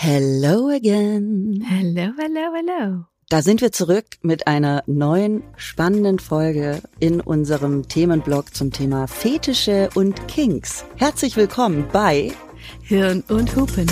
Hello again. Hello, hello, hello. Da sind wir zurück mit einer neuen spannenden Folge in unserem Themenblog zum Thema Fetische und Kinks. Herzlich willkommen bei Hirn und Hupen.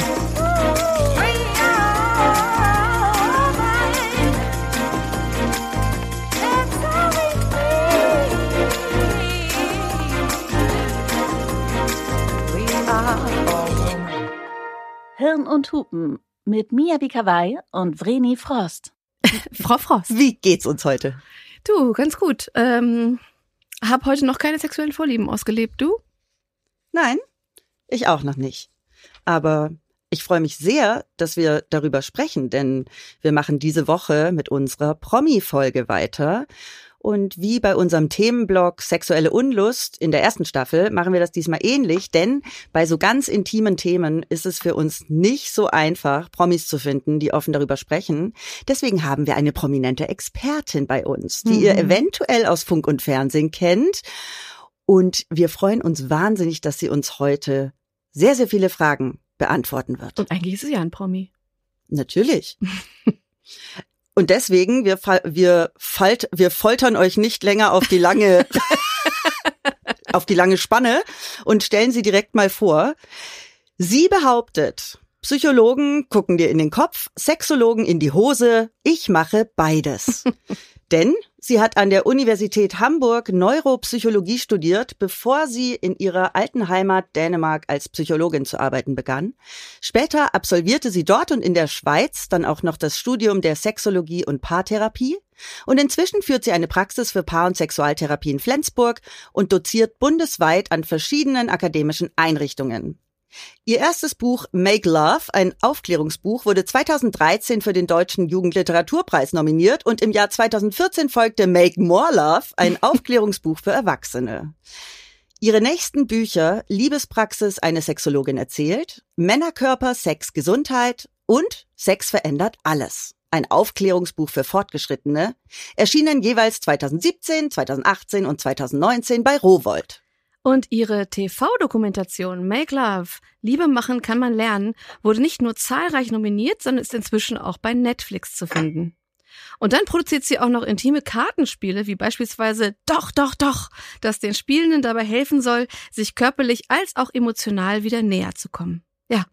Hirn und Hupen mit Mia Bikawai und Vreni Frost. Frau Frost. Wie geht's uns heute? Du, ganz gut. Ähm, hab heute noch keine sexuellen Vorlieben ausgelebt, du? Nein, ich auch noch nicht. Aber ich freue mich sehr, dass wir darüber sprechen, denn wir machen diese Woche mit unserer Promi-Folge weiter. Und wie bei unserem Themenblog Sexuelle Unlust in der ersten Staffel machen wir das diesmal ähnlich, denn bei so ganz intimen Themen ist es für uns nicht so einfach, Promis zu finden, die offen darüber sprechen. Deswegen haben wir eine prominente Expertin bei uns, die mhm. ihr eventuell aus Funk und Fernsehen kennt. Und wir freuen uns wahnsinnig, dass sie uns heute sehr, sehr viele Fragen beantworten wird. Und eigentlich ist sie ja ein Promi. Natürlich. Und deswegen, wir, wir, falt, wir foltern euch nicht länger auf die lange, auf die lange Spanne und stellen sie direkt mal vor. Sie behauptet, Psychologen gucken dir in den Kopf, Sexologen in die Hose, ich mache beides. Denn sie hat an der Universität Hamburg Neuropsychologie studiert, bevor sie in ihrer alten Heimat Dänemark als Psychologin zu arbeiten begann. Später absolvierte sie dort und in der Schweiz dann auch noch das Studium der Sexologie und Paartherapie. Und inzwischen führt sie eine Praxis für Paar- und Sexualtherapie in Flensburg und doziert bundesweit an verschiedenen akademischen Einrichtungen. Ihr erstes Buch Make Love, ein Aufklärungsbuch, wurde 2013 für den Deutschen Jugendliteraturpreis nominiert und im Jahr 2014 folgte Make More Love, ein Aufklärungsbuch für Erwachsene. Ihre nächsten Bücher Liebespraxis eine Sexologin erzählt, Männerkörper, Sex, Gesundheit und Sex verändert alles. Ein Aufklärungsbuch für Fortgeschrittene, erschienen jeweils 2017, 2018 und 2019 bei Rowold. Und ihre TV-Dokumentation Make Love, Liebe machen kann man lernen, wurde nicht nur zahlreich nominiert, sondern ist inzwischen auch bei Netflix zu finden. Und dann produziert sie auch noch intime Kartenspiele, wie beispielsweise Doch, doch, doch, das den Spielenden dabei helfen soll, sich körperlich als auch emotional wieder näher zu kommen. Ja,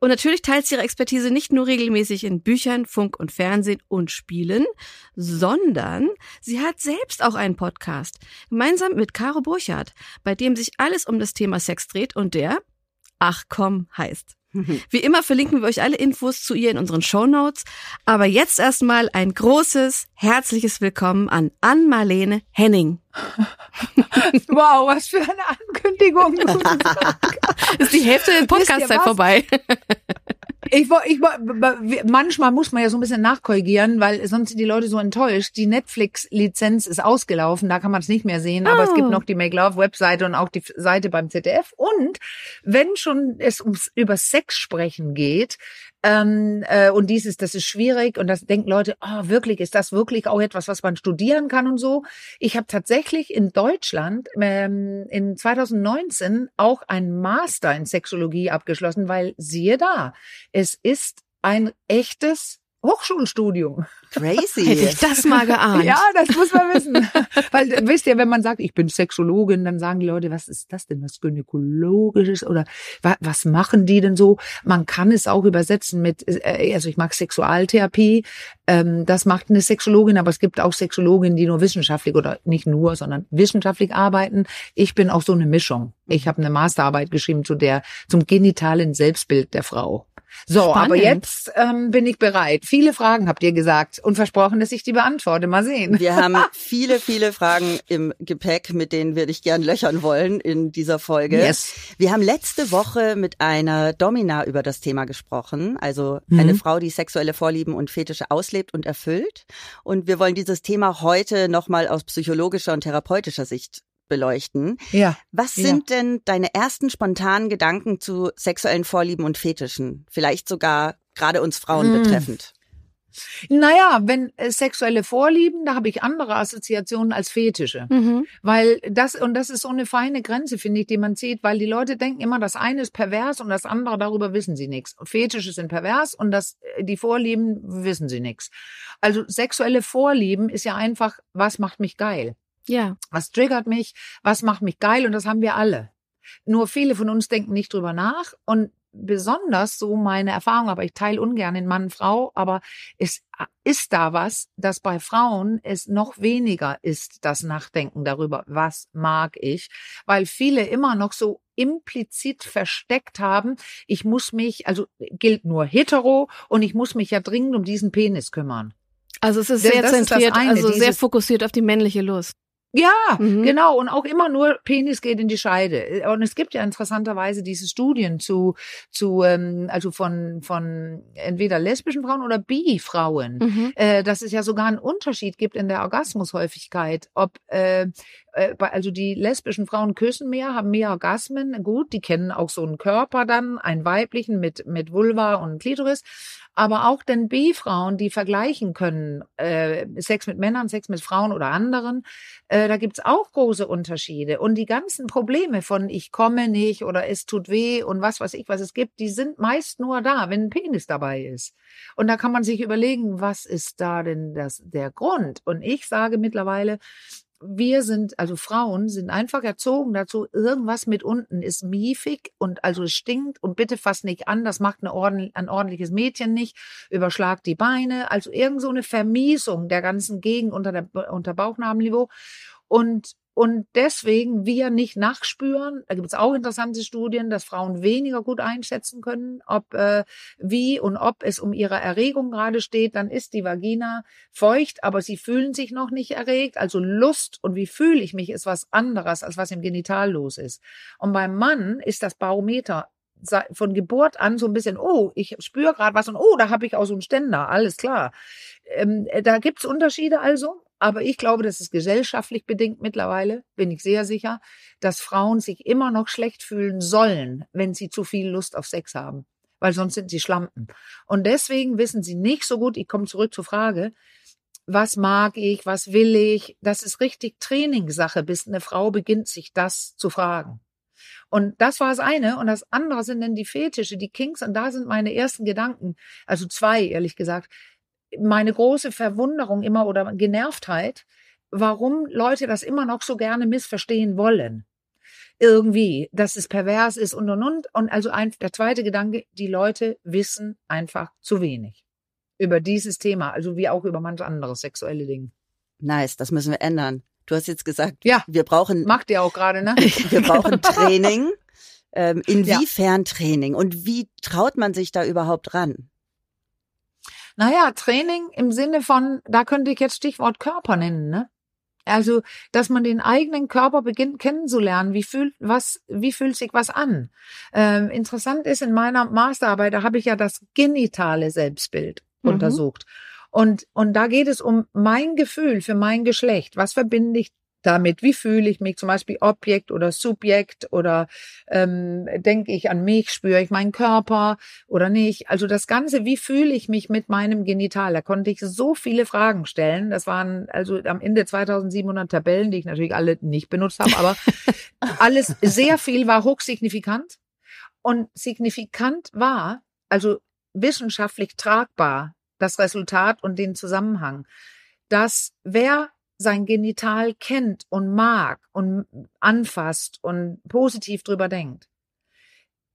und natürlich teilt sie ihre Expertise nicht nur regelmäßig in Büchern, Funk und Fernsehen und Spielen, sondern sie hat selbst auch einen Podcast, gemeinsam mit Caro Burchardt, bei dem sich alles um das Thema Sex dreht und der Ach komm heißt. Wie immer verlinken wir euch alle Infos zu ihr in unseren Show Notes. Aber jetzt erstmal ein großes, herzliches Willkommen an Ann-Marlene Henning. wow, was für eine Ankündigung. ist die Hälfte der Podcastzeit vorbei. Ich, ich, manchmal muss man ja so ein bisschen nachkorrigieren, weil sonst sind die Leute so enttäuscht. Die Netflix-Lizenz ist ausgelaufen, da kann man es nicht mehr sehen, aber oh. es gibt oh. noch die Make Love Webseite und auch die Seite beim ZDF. Und wenn schon es ums über Sex sprechen geht, ähm, äh, und dieses, das ist schwierig und das denken Leute, oh, wirklich, ist das wirklich auch etwas, was man studieren kann und so. Ich habe tatsächlich in Deutschland ähm, in 2019 auch ein Master in Sexologie abgeschlossen, weil siehe da, es ist ein echtes Hochschulstudium. Crazy. Hätte ich das mal geahnt. ja, das muss man wissen. Weil wisst ihr, wenn man sagt, ich bin Sexologin, dann sagen die Leute, was ist das denn, was gynäkologisches oder wa was machen die denn so? Man kann es auch übersetzen mit, äh, also ich mag Sexualtherapie, ähm, das macht eine Sexologin, aber es gibt auch Sexologinnen, die nur wissenschaftlich oder nicht nur, sondern wissenschaftlich arbeiten. Ich bin auch so eine Mischung. Ich habe eine Masterarbeit geschrieben zu der zum genitalen Selbstbild der Frau. So, Spannend. aber jetzt ähm, bin ich bereit. Viele Fragen habt ihr gesagt und versprochen, dass ich die beantworte. Mal sehen. Wir haben viele, viele Fragen im Gepäck, mit denen wir dich gern löchern wollen in dieser Folge. Yes. Wir haben letzte Woche mit einer Domina über das Thema gesprochen, also mhm. eine Frau, die sexuelle Vorlieben und Fetische auslebt und erfüllt. Und wir wollen dieses Thema heute nochmal aus psychologischer und therapeutischer Sicht beleuchten. Ja. Was sind ja. denn deine ersten spontanen Gedanken zu sexuellen Vorlieben und Fetischen? Vielleicht sogar gerade uns Frauen hm. betreffend. Naja, wenn äh, sexuelle Vorlieben, da habe ich andere Assoziationen als Fetische. Mhm. Weil das, und das ist so eine feine Grenze, finde ich, die man zieht, weil die Leute denken immer, das eine ist pervers und das andere, darüber wissen sie nichts. Fetische sind pervers und das, äh, die Vorlieben wissen sie nichts. Also sexuelle Vorlieben ist ja einfach, was macht mich geil? Ja. Was triggert mich? Was macht mich geil? Und das haben wir alle. Nur viele von uns denken nicht drüber nach und besonders so meine Erfahrung, aber ich teile ungern in Mann, Frau, aber es ist da was, dass bei Frauen es noch weniger ist, das Nachdenken darüber, was mag ich, weil viele immer noch so implizit versteckt haben, ich muss mich, also gilt nur hetero und ich muss mich ja dringend um diesen Penis kümmern. Also es ist sehr das zentriert, also sehr fokussiert auf die männliche Lust. Ja, Mhm. genau. Und auch immer nur Penis geht in die Scheide. Und es gibt ja interessanterweise diese Studien zu, zu ähm, also von, von entweder lesbischen Frauen oder Bi-Frauen. Mhm. Äh, dass es ja sogar einen Unterschied gibt in der Orgasmushäufigkeit. Ob äh, äh, also die lesbischen Frauen küssen mehr, haben mehr Orgasmen. Gut, die kennen auch so einen Körper dann, einen weiblichen mit mit Vulva und Klitoris. Aber auch denn B-Frauen, die vergleichen können, äh, Sex mit Männern, Sex mit Frauen oder anderen, äh, da gibt's auch große Unterschiede. Und die ganzen Probleme von ich komme nicht oder es tut weh und was weiß ich, was es gibt, die sind meist nur da, wenn ein Penis dabei ist. Und da kann man sich überlegen, was ist da denn das, der Grund? Und ich sage mittlerweile, wir sind, also Frauen sind einfach erzogen dazu, irgendwas mit unten ist miefig und also es stinkt und bitte fass nicht an, das macht eine ordn ein ordentliches Mädchen nicht, überschlag die Beine, also irgend so eine Vermiesung der ganzen Gegend unter der, unter Bauchnabelniveau. Und und deswegen wir nicht nachspüren, da gibt es auch interessante Studien, dass Frauen weniger gut einschätzen können, ob äh, wie und ob es um ihre Erregung gerade steht, dann ist die Vagina feucht, aber sie fühlen sich noch nicht erregt. Also Lust und wie fühle ich mich ist was anderes, als was im Genital los ist. Und beim Mann ist das Barometer von Geburt an so ein bisschen, oh, ich spüre gerade was und oh, da habe ich auch so einen Ständer, alles klar. Ähm, äh, da gibt's Unterschiede also, aber ich glaube, das ist gesellschaftlich bedingt mittlerweile, bin ich sehr sicher, dass Frauen sich immer noch schlecht fühlen sollen, wenn sie zu viel Lust auf Sex haben, weil sonst sind sie Schlampen. Und deswegen wissen sie nicht so gut, ich komme zurück zur Frage, was mag ich, was will ich, das ist richtig Trainingssache, bis eine Frau beginnt, sich das zu fragen. Und das war das eine. Und das andere sind dann die Fetische, die Kinks. Und da sind meine ersten Gedanken, also zwei, ehrlich gesagt, meine große Verwunderung immer oder Genervtheit, warum Leute das immer noch so gerne missverstehen wollen. Irgendwie, dass es pervers ist und und und. Und also ein, der zweite Gedanke, die Leute wissen einfach zu wenig über dieses Thema, also wie auch über manche andere sexuelle Dinge. Nice, das müssen wir ändern. Du hast jetzt gesagt, Ja. wir brauchen, Macht ihr auch gerade, ne? wir brauchen. Training. Ähm, inwiefern Training und wie traut man sich da überhaupt ran? Naja, Training im Sinne von, da könnte ich jetzt Stichwort Körper nennen, ne? Also, dass man den eigenen Körper beginnt kennenzulernen. Wie fühlt was, wie fühlt sich was an? Ähm, interessant ist in meiner Masterarbeit, da habe ich ja das genitale Selbstbild Mhm. untersucht. Und, und da geht es um mein Gefühl für mein Geschlecht. Was verbinde ich damit? Wie fühle ich mich? Zum Beispiel Objekt oder Subjekt oder ähm, denke ich an mich, spüre ich meinen Körper oder nicht? Also das Ganze, wie fühle ich mich mit meinem Genital? Da konnte ich so viele Fragen stellen. Das waren also am Ende 2700 Tabellen, die ich natürlich alle nicht benutzt habe, aber alles sehr viel war hochsignifikant. Und signifikant war, also wissenschaftlich tragbar, das Resultat und den Zusammenhang, dass wer sein Genital kennt und mag und anfasst und positiv drüber denkt,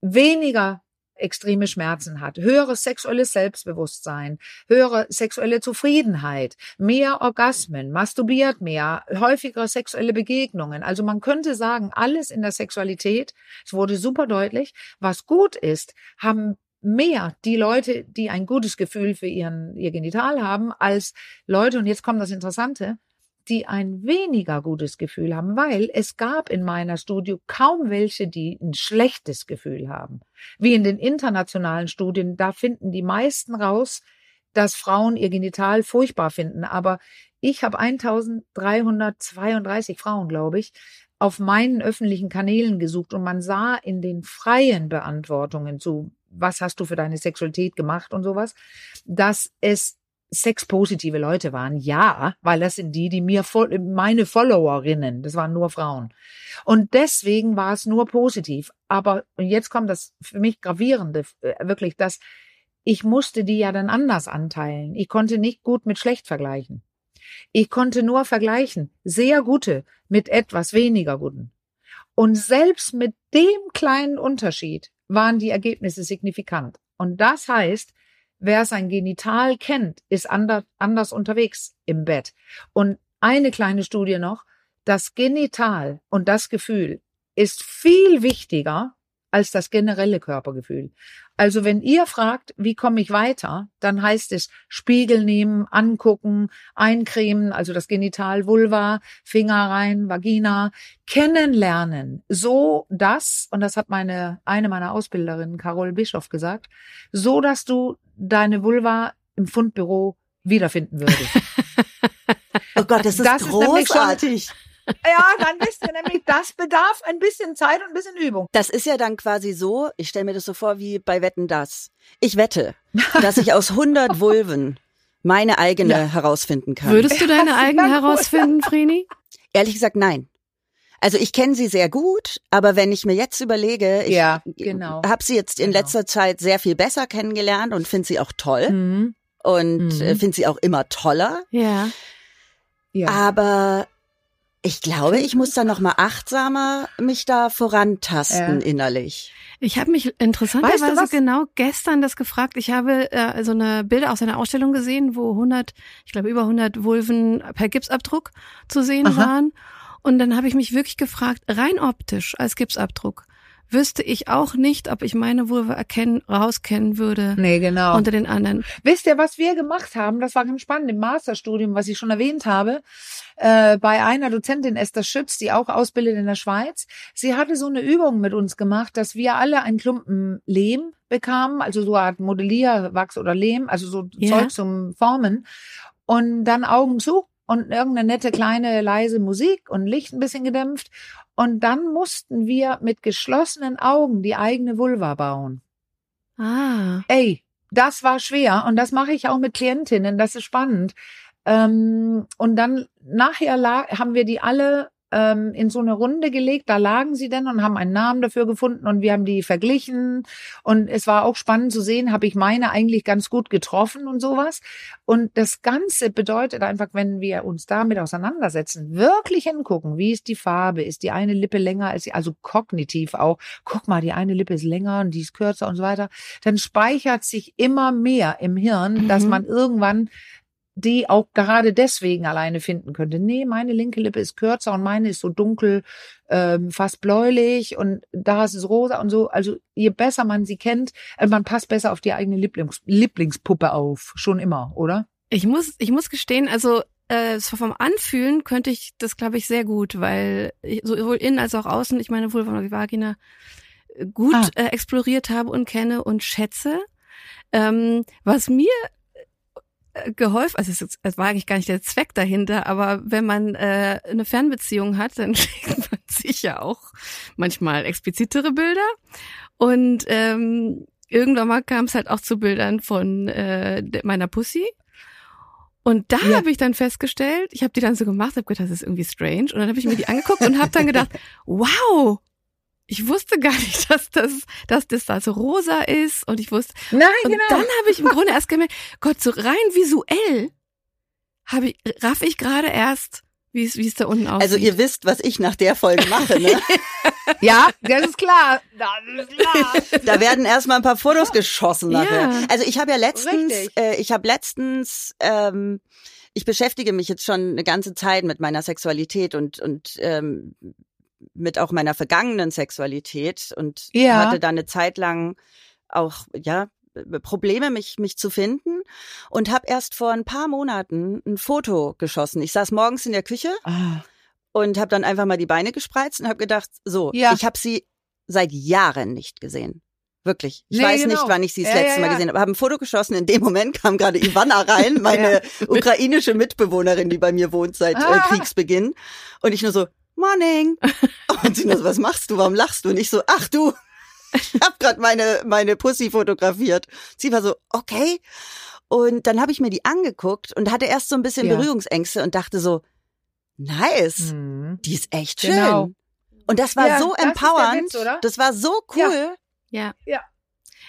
weniger extreme Schmerzen hat, höheres sexuelles Selbstbewusstsein, höhere sexuelle Zufriedenheit, mehr Orgasmen, masturbiert mehr, häufigere sexuelle Begegnungen. Also man könnte sagen, alles in der Sexualität, es wurde super deutlich, was gut ist, haben mehr die Leute, die ein gutes Gefühl für ihren, ihr Genital haben, als Leute, und jetzt kommt das Interessante, die ein weniger gutes Gefühl haben, weil es gab in meiner Studie kaum welche, die ein schlechtes Gefühl haben. Wie in den internationalen Studien, da finden die meisten raus, dass Frauen ihr Genital furchtbar finden. Aber ich habe 1332 Frauen, glaube ich, auf meinen öffentlichen Kanälen gesucht und man sah in den freien Beantwortungen zu, was hast du für deine Sexualität gemacht und sowas, dass es sexpositive Leute waren. Ja, weil das sind die, die mir meine Followerinnen, das waren nur Frauen. Und deswegen war es nur positiv. Aber und jetzt kommt das für mich gravierende, äh, wirklich, dass ich musste die ja dann anders anteilen. Ich konnte nicht gut mit schlecht vergleichen. Ich konnte nur vergleichen sehr gute mit etwas weniger guten. Und selbst mit dem kleinen Unterschied waren die Ergebnisse signifikant. Und das heißt, wer sein Genital kennt, ist anders, unterwegs im Bett. Und eine kleine Studie noch, das Genital und das Gefühl ist viel wichtiger als das generelle Körpergefühl. Also wenn ihr fragt, wie komme ich weiter, dann heißt es Spiegel nehmen, angucken, eincremen, also das Genital, Vulva, Finger rein, Vagina, kennenlernen, so dass, und das hat meine, eine meiner Ausbilderinnen, Carol Bischoff gesagt, so dass du deine Vulva im Fundbüro wiederfinden würdest. oh Gott, das ist das großartig. Ist ja, dann wisst ihr nämlich, das bedarf ein bisschen Zeit und ein bisschen Übung. Das ist ja dann quasi so, ich stelle mir das so vor wie bei Wetten das. Ich wette, dass ich aus 100 Vulven meine eigene ja. herausfinden kann. Würdest du deine eigene herausfinden, Vreni? Ehrlich gesagt, nein. Also ich kenne sie sehr gut, aber wenn ich mir jetzt überlege, ich ja, genau. habe sie jetzt in genau. letzter Zeit sehr viel besser kennengelernt und finde sie auch toll mhm. und äh, mhm. finde sie auch immer toller. Ja. ja. Aber ich glaube, ich muss da noch mal achtsamer mich da vorantasten ja. innerlich. Ich habe mich interessanterweise weißt du genau gestern das gefragt. Ich habe äh, so eine Bilder aus einer Ausstellung gesehen, wo 100, ich glaube über 100 Vulven per Gipsabdruck zu sehen Aha. waren. Und dann habe ich mich wirklich gefragt, rein optisch als Gipsabdruck, wüsste ich auch nicht, ob ich meine Vulva erkennen, rauskennen würde. Nee, genau. Unter den anderen. Wisst ihr, was wir gemacht haben? Das war ganz spannend im Masterstudium, was ich schon erwähnt habe, äh, bei einer Dozentin Esther Schütz, die auch ausbildet in der Schweiz. Sie hatte so eine Übung mit uns gemacht, dass wir alle einen Klumpen Lehm bekamen, also so eine Art Modellierwachs oder Lehm, also so ja. Zeug zum Formen. Und dann Augen zu und irgendeine nette kleine leise Musik und Licht ein bisschen gedämpft und dann mussten wir mit geschlossenen Augen die eigene Vulva bauen. Ah. Ey, das war schwer und das mache ich auch mit Klientinnen, das ist spannend. Ähm, und dann nachher haben wir die alle ähm, in so eine Runde gelegt. Da lagen sie denn und haben einen Namen dafür gefunden und wir haben die verglichen. Und es war auch spannend zu sehen, habe ich meine eigentlich ganz gut getroffen und sowas. Und das Ganze bedeutet einfach, wenn wir uns damit auseinandersetzen, wirklich hingucken, wie ist die Farbe, ist die eine Lippe länger als die, also kognitiv auch, guck mal, die eine Lippe ist länger und die ist kürzer und so weiter, dann speichert sich immer mehr im Hirn, mhm. dass man irgendwann die auch gerade deswegen alleine finden könnte. Nee, meine linke Lippe ist kürzer und meine ist so dunkel, ähm, fast bläulich und da ist es rosa und so. Also je besser man sie kennt, äh, man passt besser auf die eigene Lieblings Lieblingspuppe auf. Schon immer, oder? Ich muss, ich muss gestehen, also äh, vom Anfühlen könnte ich das, glaube ich, sehr gut, weil ich sowohl innen als auch außen, ich meine Vulva und Vagina äh, gut ah. äh, exploriert habe und kenne und schätze. Ähm, was mir geholfen, also es, es war eigentlich gar nicht der Zweck dahinter, aber wenn man äh, eine Fernbeziehung hat, dann schickt man sich ja auch manchmal explizitere Bilder. Und ähm, irgendwann mal kam es halt auch zu Bildern von äh, meiner Pussy. Und da ja. habe ich dann festgestellt, ich habe die dann so gemacht, habe gedacht, das ist irgendwie strange. Und dann habe ich mir die angeguckt und habe dann gedacht, wow, ich wusste gar nicht, dass das, dass das da so rosa ist und ich wusste. Nein, und genau. dann habe ich im Grunde erst gemerkt, Gott, so rein visuell habe ich, raff ich gerade erst, wie es, wie es da unten aussieht. Also ihr wisst, was ich nach der Folge mache, ne? ja, das ist klar. Das ist klar. Da werden erstmal ein paar Fotos geschossen nachher. Ja. Also ich habe ja letztens, äh, ich habe letztens, ähm, ich beschäftige mich jetzt schon eine ganze Zeit mit meiner Sexualität und und ähm, mit auch meiner vergangenen Sexualität und ja. hatte da eine Zeit lang auch ja Probleme mich mich zu finden und habe erst vor ein paar Monaten ein Foto geschossen. Ich saß morgens in der Küche ah. und habe dann einfach mal die Beine gespreizt und habe gedacht, so, ja. ich habe sie seit Jahren nicht gesehen. Wirklich. Ich nee, weiß genau. nicht, wann ich sie das ja, letzte ja, Mal gesehen habe. Habe ein Foto geschossen. In dem Moment kam gerade Ivana rein, meine ukrainische Mitbewohnerin, die bei mir wohnt seit äh, ah. Und ich nur so, Morning. Und sie nur so, was machst du? Warum lachst du? Und ich so, ach du. ich habe gerade meine, meine Pussy fotografiert. Sie war so, okay. Und dann habe ich mir die angeguckt und hatte erst so ein bisschen Ja. Berührungsängste und dachte so, nice, Mhm. die ist echt schön. Genau. Und das war Ja, so das empowernd. Witz, oder? Das war so cool. Ja. Ja.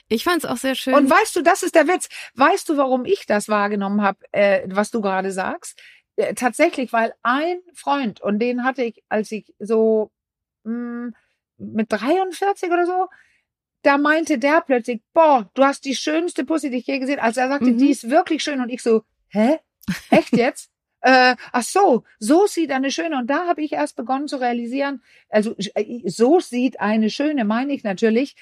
Ich fand es auch sehr schön. Und weißt du, das ist der Witz. Weißt du, warum ich das wahrgenommen habe, äh, was du gerade sagst? Äh, tatsächlich, weil ein Freund, und den hatte ich, als ich so mh, mit 43 oder so, da meinte der plötzlich, boah, du hast die schönste Pussy, die ich je gesehen. Also er sagte, Mhm. die ist wirklich schön. Und ich so, hä? Echt jetzt? äh, ach so, so sieht eine schöne. Und da habe ich erst begonnen zu realisieren, also äh, so sieht eine schöne, meine ich natürlich.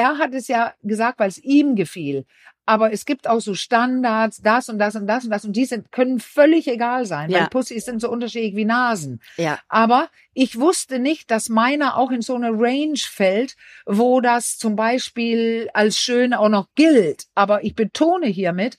Er hat es ja gesagt, weil es ihm gefiel. Aber es gibt auch so Standards, das und das und das und das. Und die sind, können völlig egal sein, Ja. weil Pussys sind so unterschiedlich wie Nasen. Ja. Aber ich wusste nicht, dass meiner auch in so eine Range fällt, wo das zum Beispiel als schön auch noch gilt. Aber ich betone hiermit,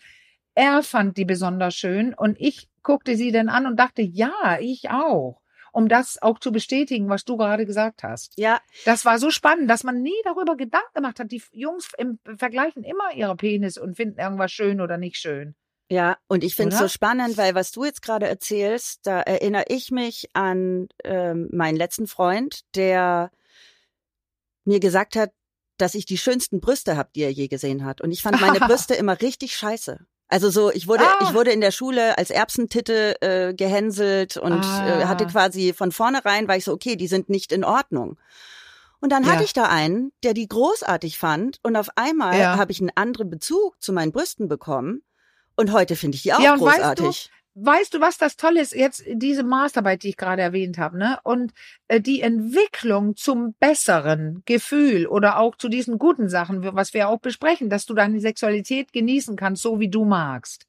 er fand die besonders schön und ich guckte sie dann an und dachte, ja, ich auch. Um das auch zu bestätigen, was du gerade gesagt hast. Ja, Das war so spannend, dass man nie darüber Gedanken gemacht hat. Die Jungs im vergleichen immer ihre Penis und finden irgendwas schön oder nicht schön. Ja, und ich finde es so spannend, weil was du jetzt gerade erzählst, da erinnere ich mich an ähm, meinen letzten Freund, der mir gesagt hat, dass ich die schönsten Brüste habe, die er je gesehen hat. Und ich fand meine Brüste immer richtig scheiße. Also so, ich wurde, Ah. ich wurde in der Schule als Erbsentitte äh, gehänselt und äh, Ah. hatte quasi von vornherein, war ich so, okay, die sind nicht in Ordnung. Und dann Ja. hatte ich da einen, der die großartig fand und auf einmal Ja. habe ich einen anderen Bezug zu meinen Brüsten bekommen und heute finde ich die auch Ja, und weißt großartig. Weißt du, was das Tolle ist? Jetzt diese Masterarbeit, die ich gerade erwähnt habe, ne? Und äh, die Entwicklung zum besseren Gefühl oder auch zu diesen guten Sachen, was wir auch besprechen, dass du deine Sexualität genießen kannst, so wie du magst.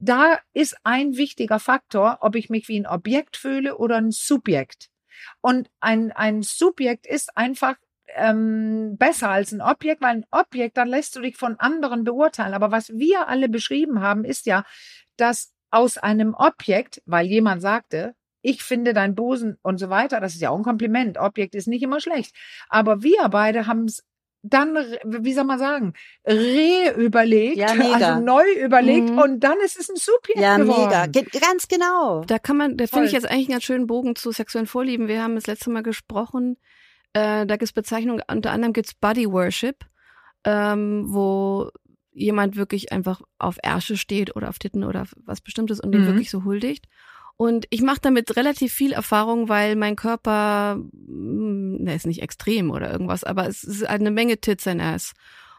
Da ist ein wichtiger Faktor, ob ich mich wie ein Objekt fühle oder ein Subjekt. Und ein, ein Subjekt ist einfach ähm, besser als ein Objekt, weil ein Objekt, dann lässt du dich von anderen beurteilen. Aber was wir alle beschrieben haben, ist ja, dass aus einem Objekt, weil jemand sagte, ich finde dein Busen und so weiter, das ist ja auch ein Kompliment. Objekt ist nicht immer schlecht. Aber wir beide haben es dann, wie soll man sagen, re-überlegt, Ja, mega. also neu überlegt Mhm. und dann ist es ein Subjekt Ja, geworden. mega. Ge ganz genau. Da kann man, da finde ich jetzt eigentlich einen ganz schönen Bogen zu sexuellen Vorlieben. Wir haben das letzte Mal gesprochen. Äh, da gibt's Bezeichnungen, unter anderem gibt's Body Worship, ähm, wo jemand wirklich einfach auf Ärsche steht oder auf Titten oder was Bestimmtes und den Mhm. wirklich so huldigt. Und ich mache damit relativ viel Erfahrung, weil mein Körper, mh, der ist nicht extrem oder irgendwas, aber es ist eine Menge Tits and Ass.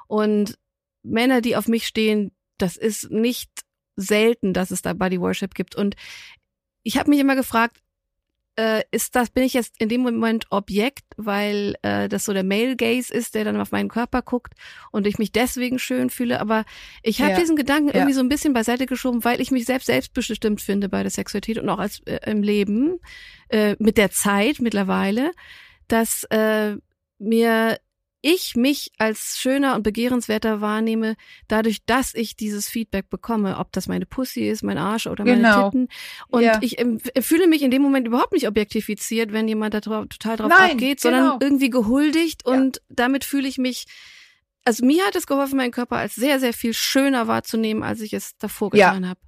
Und Männer, die auf mich stehen, das ist nicht selten, dass es da Body Worship gibt. Und ich habe mich immer gefragt, äh, ist das, bin ich jetzt in dem Moment Objekt, weil äh, das so der Male Gaze ist, der dann auf meinen Körper guckt und ich mich deswegen schön fühle. Aber ich habe Ja. diesen Gedanken Ja. irgendwie so ein bisschen beiseite geschoben, weil ich mich selbst selbstbestimmt finde bei der Sexualität und auch als äh, im Leben äh, mit der Zeit mittlerweile, dass äh, mir ich mich als schöner und begehrenswerter wahrnehme, dadurch, dass ich dieses Feedback bekomme, ob das meine Pussy ist, mein Arsch oder meine Genau. Titten. Und Ja. ich ähm, fühle mich in dem Moment überhaupt nicht objektifiziert, wenn jemand da total drauf Nein, abgeht, genau. sondern irgendwie gehuldigt Ja. und damit fühle ich mich, also mir hat es geholfen, meinen Körper als sehr, sehr viel schöner wahrzunehmen, als ich es davor Ja. getan habe.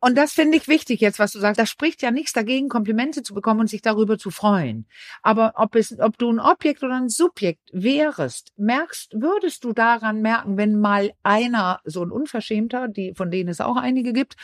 Und das finde ich wichtig jetzt, was du sagst. Da spricht ja nichts dagegen, Komplimente zu bekommen und sich darüber zu freuen. Aber ob es, ob du ein Objekt oder ein Subjekt wärst, merkst, würdest du daran merken, wenn mal einer, so ein Unverschämter, die, von denen es auch einige gibt,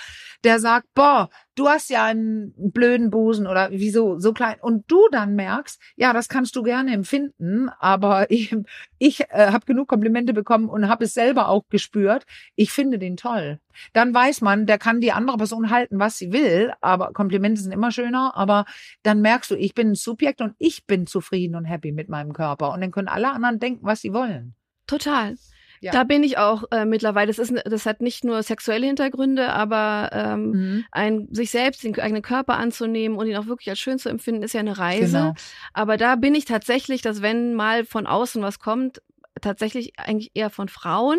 der sagt, boah, du hast ja einen blöden Busen oder wieso, so klein. Und du dann merkst, ja, das kannst du gerne empfinden, aber ich, ich äh, habe genug Komplimente bekommen und habe es selber auch gespürt. Ich finde den toll dann weiß man, der kann die andere Person halten, was sie will, aber Komplimente sind immer schöner, aber dann merkst du, ich bin ein Subjekt und ich bin zufrieden und happy mit meinem Körper und dann können alle anderen denken, was sie wollen. Total. Ja. Da bin ich auch äh, mittlerweile. Das ist, das hat nicht nur sexuelle Hintergründe, aber ähm, Mhm. ein, sich selbst den eigenen Körper anzunehmen und ihn auch wirklich als schön zu empfinden, ist ja eine Reise. Genau. Aber da bin ich tatsächlich, dass wenn mal von außen was kommt, tatsächlich eigentlich eher von Frauen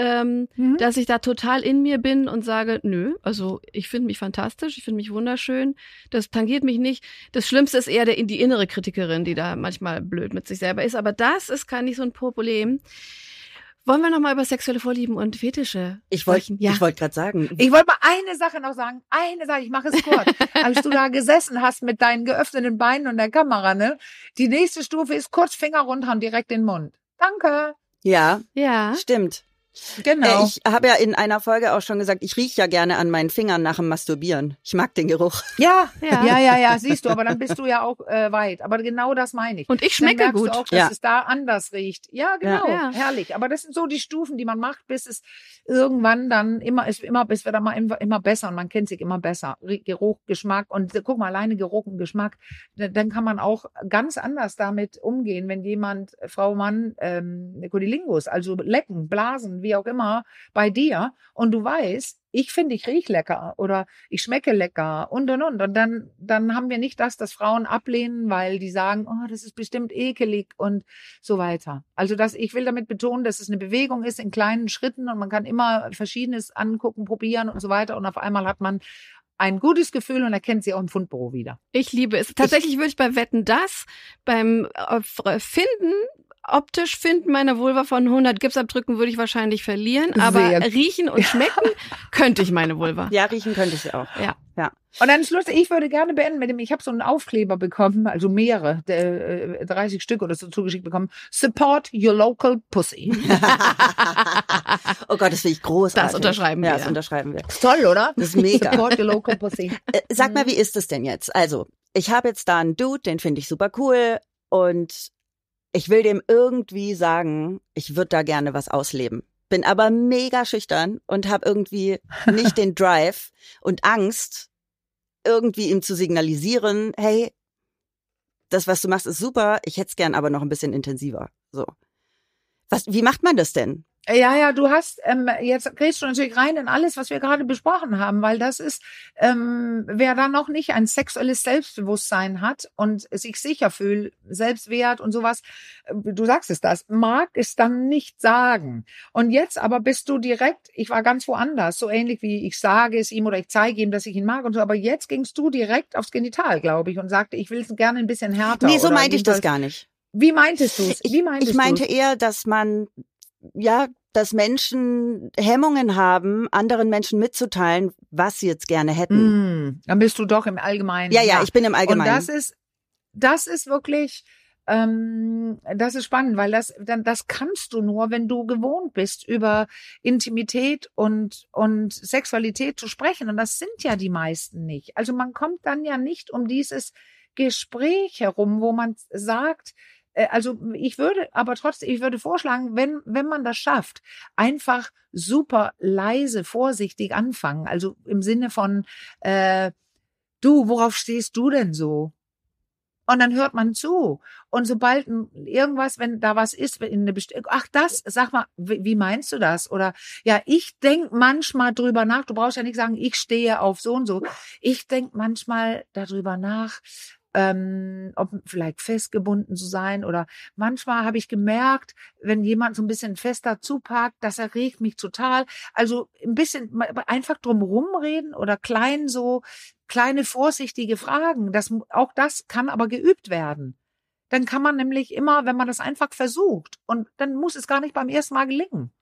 ähm, Mhm. dass ich da total in mir bin und sage, nö, also ich finde mich fantastisch, ich finde mich wunderschön, das tangiert mich nicht. Das Schlimmste ist eher der, die innere Kritikerin, die da manchmal blöd mit sich selber ist, aber das ist gar nicht so ein Problem. Wollen wir nochmal über sexuelle Vorlieben und Fetische Ich wollte sprechen? Ja. ich wollte gerade sagen, Ich wollte mal eine Sache noch sagen. Eine Sache, ich mache es kurz. Als du da gesessen hast mit deinen geöffneten Beinen und der Kamera, ne? Die nächste Stufe ist kurz Finger runter und direkt in den Mund. Danke. ja, ja. stimmt. Genau. Äh, ich habe ja in einer Folge auch schon gesagt, ich rieche ja gerne an meinen Fingern nach dem Masturbieren. Ich mag den Geruch. ja, Ja. ja, ja, ja, siehst du, aber dann bist du ja auch äh, weit. Aber genau das meine ich. Und ich Dann schmecke merkst gut. Du auch, dass Ja. es da anders riecht. Ja, genau. Ja. Herrlich. Aber das sind so die Stufen, die man macht, bis es irgendwann dann immer ist, immer, es wird dann mal immer, immer besser und man kennt sich immer besser. Geruch, Geschmack und guck mal, alleine Geruch und Geschmack, da- dann kann man auch ganz anders damit umgehen, wenn jemand, äh, Frau, Mann, ähm, Kodilingus, also lecken, blasen, wie auch immer, bei dir und du weißt, ich finde, ich riech lecker oder ich schmecke lecker und und und. Und dann, dann haben wir nicht das, dass Frauen ablehnen, weil die sagen, oh, das ist bestimmt ekelig und so weiter. Also das, ich will damit betonen, dass es eine Bewegung ist in kleinen Schritten und man kann immer Verschiedenes angucken, probieren und so weiter. Und auf einmal hat man ein gutes Gefühl und erkennt sie auch im Fundbüro wieder. Ich liebe es. Tatsächlich würde ich bei Wetten das, beim äh, Finden, optisch Finden meiner Vulva von 100 Gipsabdrücken würde ich wahrscheinlich verlieren, aber Sehr. riechen und schmecken könnte ich meine Vulva. Ja, riechen könnte ich auch. Ja. Und dann Schluss, ich würde gerne beenden mit dem, ich habe so einen Aufkleber bekommen, also mehrere, der, äh, 30 Stück oder so zugeschickt bekommen. Support your local pussy. oh Gott, das finde ich großartig. Das unterschreiben ja, wir. das unterschreiben wir. Toll, oder? Das ist mega. Support your local pussy. Äh, sag mal, wie ist es denn jetzt? Also, ich habe jetzt da einen Dude, den finde ich super cool und ich will dem irgendwie sagen, ich würde da gerne was ausleben. Bin aber mega schüchtern und habe irgendwie nicht den Drive und Angst, irgendwie ihm zu signalisieren, hey, das, was du machst, ist super, ich hätte es gern aber noch ein bisschen intensiver. So. Was, wie macht man das denn? Ja, ja, du hast, ähm, jetzt gehst du natürlich rein in alles, was wir gerade besprochen haben, weil das ist, ähm, wer da noch nicht ein sexuelles Selbstbewusstsein hat und sich sicher fühlt, Selbstwert und sowas, äh, du sagst es das, mag es dann nicht sagen. Und jetzt aber bist du direkt, ich war ganz woanders, so ähnlich wie ich sage es ihm oder ich zeige ihm, dass ich ihn mag und so, aber jetzt gingst du direkt aufs Genital, glaube ich, und sagte, ich will es gerne ein bisschen härter. Nee, so meinte ich das gar nicht. Wie meintest du es? Ich, ich meinte du's? eher, dass man, ja, dass Menschen Hemmungen haben, anderen Menschen mitzuteilen, was sie jetzt gerne hätten. Mm, dann bist du doch im Allgemeinen. Ja, ja, ich bin im Allgemeinen. Und das ist, das ist wirklich, ähm, das ist spannend, weil das, dann, das kannst du nur, wenn du gewohnt bist, über Intimität und, und Sexualität zu sprechen. Und das sind ja die meisten nicht. Also man kommt dann ja nicht um dieses Gespräch herum, wo man sagt, also ich würde, aber trotzdem, ich würde vorschlagen, wenn, wenn man das schafft, einfach super leise, vorsichtig anfangen. Also im Sinne von, äh, du, worauf stehst du denn so? Und dann hört man zu. Und sobald irgendwas, wenn da was ist, in eine Best ach das, sag mal, wie, wie meinst du das? Oder ja, ich denk manchmal drüber nach. Du brauchst ja nicht sagen, ich stehe auf so und so. Ich denk manchmal darüber nach, ähm, ob vielleicht festgebunden zu sein oder manchmal habe ich gemerkt, wenn jemand so ein bisschen fester zupackt, das erregt mich total. Also ein bisschen einfach drum rumreden oder klein so kleine vorsichtige Fragen. Das auch das kann aber geübt werden. Dann kann man nämlich immer, wenn man das einfach versucht und dann muss es gar nicht beim ersten Mal gelingen.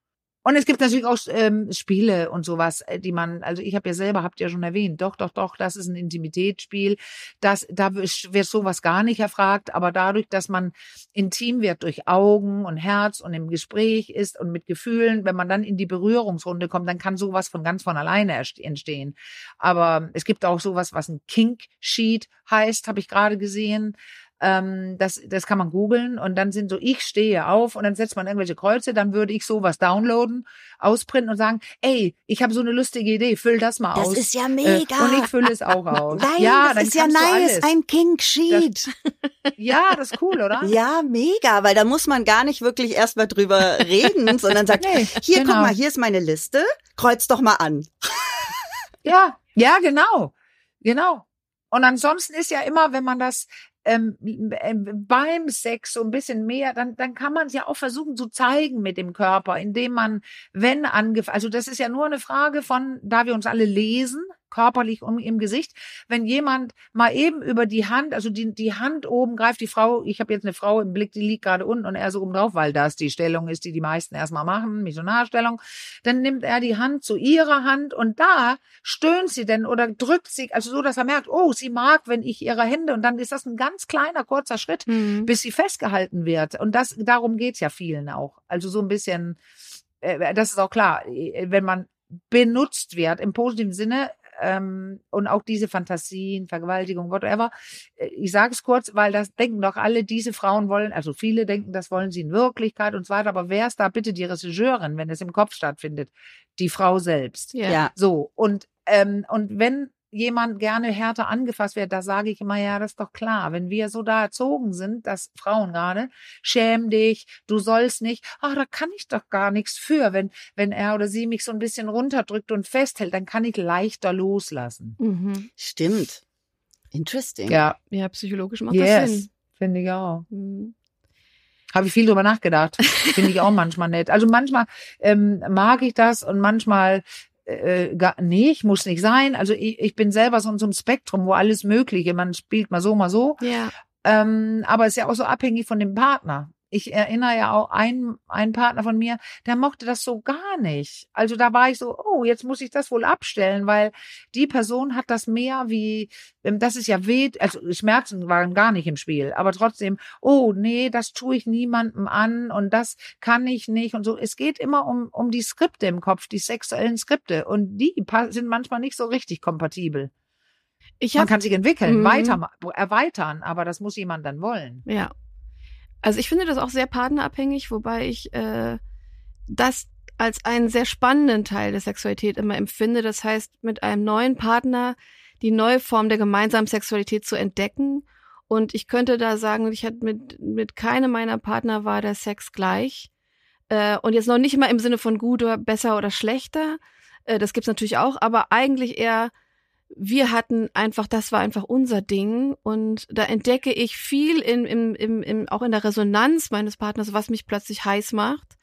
Und es gibt natürlich auch ähm, Spiele und sowas, äh, die man, also ich habe ja selber, habt ihr ja schon erwähnt, doch, doch, doch, das ist ein Intimitätsspiel. Das, da wird sowas gar nicht erfragt, aber dadurch, dass man intim wird durch Augen und Herz und im Gespräch ist und mit Gefühlen, wenn man dann in die Berührungsrunde kommt, dann kann sowas von ganz von alleine entstehen. Aber es gibt auch sowas, was ein Kink Sheet heißt, habe ich gerade gesehen. Ähm, das, das kann man googeln und dann sind so, ich stehe auf und dann setzt man irgendwelche Kreuze, dann würde ich sowas downloaden, ausprinten und sagen, ey, ich habe so eine lustige Idee, füll das mal Das aus. ist ja Äh, mega. und ich fülle es auch aus. Nein, ja, das ist ja nice, ein Kink Sheet. Ja, das ist cool, oder? Ja, mega, weil da muss man gar nicht wirklich erstmal drüber reden, sondern sagt, Nee, hier, genau. guck mal, hier ist meine Liste, kreuz doch mal an. Ja, ja, genau. Genau. Und ansonsten ist ja immer, wenn man das ähm, äh, beim Sex so ein bisschen mehr, dann, dann kann man es ja auch versuchen zu zeigen mit dem Körper, indem man, wenn angef, also das ist ja nur eine Frage von, da wir uns alle lesen, körperlich um im Gesicht. Wenn jemand mal eben über die Hand, also die, die Hand oben greift, die Frau, ich habe jetzt eine Frau im Blick, die liegt gerade unten und er so oben drauf, weil das die Stellung ist, die die meisten erstmal machen, Missionarstellung, dann nimmt er die Hand zu ihrer Hand und da stöhnt sie denn oder drückt sie, also so, dass er merkt, oh, sie mag, wenn ich ihre Hände und dann ist das ein ganz kleiner, kurzer Schritt, mhm. bis sie festgehalten wird. Und das, darum geht's ja vielen auch. Also so ein bisschen, äh, das ist auch klar, wenn man benutzt wird im positiven Sinne, ähm, und auch diese Fantasien, Vergewaltigung, whatever. Äh, ich sage es kurz, weil das denken doch alle, diese Frauen wollen, also viele denken, das wollen sie in Wirklichkeit und so weiter. Aber wer ist da bitte die Regisseurin, wenn es im Kopf stattfindet? Die Frau selbst. Ja. ja. So und ähm, und wenn jemand gerne härter angefasst wird, da sage ich immer, ja, das ist doch klar. Wenn wir so da erzogen sind, dass Frauen gerade, schäm dich, du sollst nicht, ach, da kann ich doch gar nichts für. Wenn, wenn er oder sie mich so ein bisschen runterdrückt und festhält, dann kann ich leichter loslassen. Mhm. Stimmt. Interesting. Ja. Ja, psychologisch macht yes. das Sinn. Finde ich auch. Mhm. Habe ich viel drüber nachgedacht. Finde ich auch manchmal nett. Also manchmal ähm, mag ich das und manchmal äh, gar, nee, ich muss nicht sein. Also ich, ich bin selber so in so einem Spektrum, wo alles Mögliche, man spielt mal so, mal so. Ja. Ähm, aber es ist ja auch so abhängig von dem Partner ich erinnere ja auch einen, einen Partner von mir, der mochte das so gar nicht. Also da war ich so, oh, jetzt muss ich das wohl abstellen, weil die Person hat das mehr wie, ähm, das ist ja weh, also Schmerzen waren gar nicht im Spiel, aber trotzdem, oh, nee, das tue ich niemandem an und das kann ich nicht und so. Es geht immer um, um die Skripte im Kopf, die sexuellen Skripte und die sind manchmal nicht so richtig kompatibel. Ich Man kann sich entwickeln, mhm. weiter, erweitern, aber das muss jemand dann wollen. Ja, also ich finde das auch sehr partnerabhängig, wobei ich äh, das als einen sehr spannenden Teil der Sexualität immer empfinde. Das heißt, mit einem neuen Partner die neue Form der gemeinsamen Sexualität zu entdecken. Und ich könnte da sagen, ich hatte mit, mit keinem meiner Partner war der Sex gleich. Äh, und jetzt noch nicht immer im Sinne von gut oder besser oder schlechter. Äh, das gibt's natürlich auch, aber eigentlich eher wir hatten einfach, das war einfach unser Ding und da entdecke ich viel in, im, im, im, auch in der Resonanz meines Partners, was mich plötzlich heiß macht,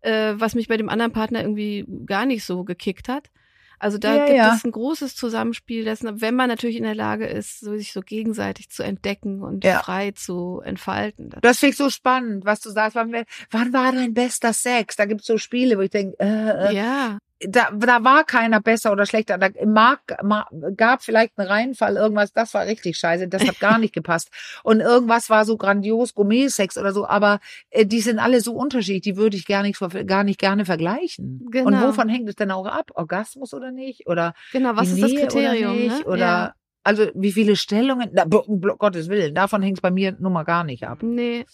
äh, was mich bei dem anderen Partner irgendwie gar nicht so gekickt hat. Also da ja, gibt ja. es ein großes Zusammenspiel dessen, wenn man natürlich in der Lage ist, sich so gegenseitig zu entdecken und ja. frei zu entfalten. Das, das finde ich so spannend, was du sagst. Wann, wann war dein bester Sex? Da gibt es so Spiele, wo ich denke, äh, äh, ja da, da war keiner besser oder schlechter. Da mag, mag, gab vielleicht einen Reinfall, irgendwas, das war richtig scheiße, das hat gar nicht gepasst. Und irgendwas war so grandios, Gourmet-Sex oder so, aber äh, die sind alle so unterschiedlich, die würde ich gar nicht, gar nicht gerne vergleichen. Genau. Und wovon hängt es denn auch ab? Orgasmus oder nicht? Oder genau, was ist das Kriterium? Oder, nicht? Ne? oder ja. also wie viele Stellungen? Na, Gottes Willen, davon hängt es bei mir nun mal gar nicht ab. Nee.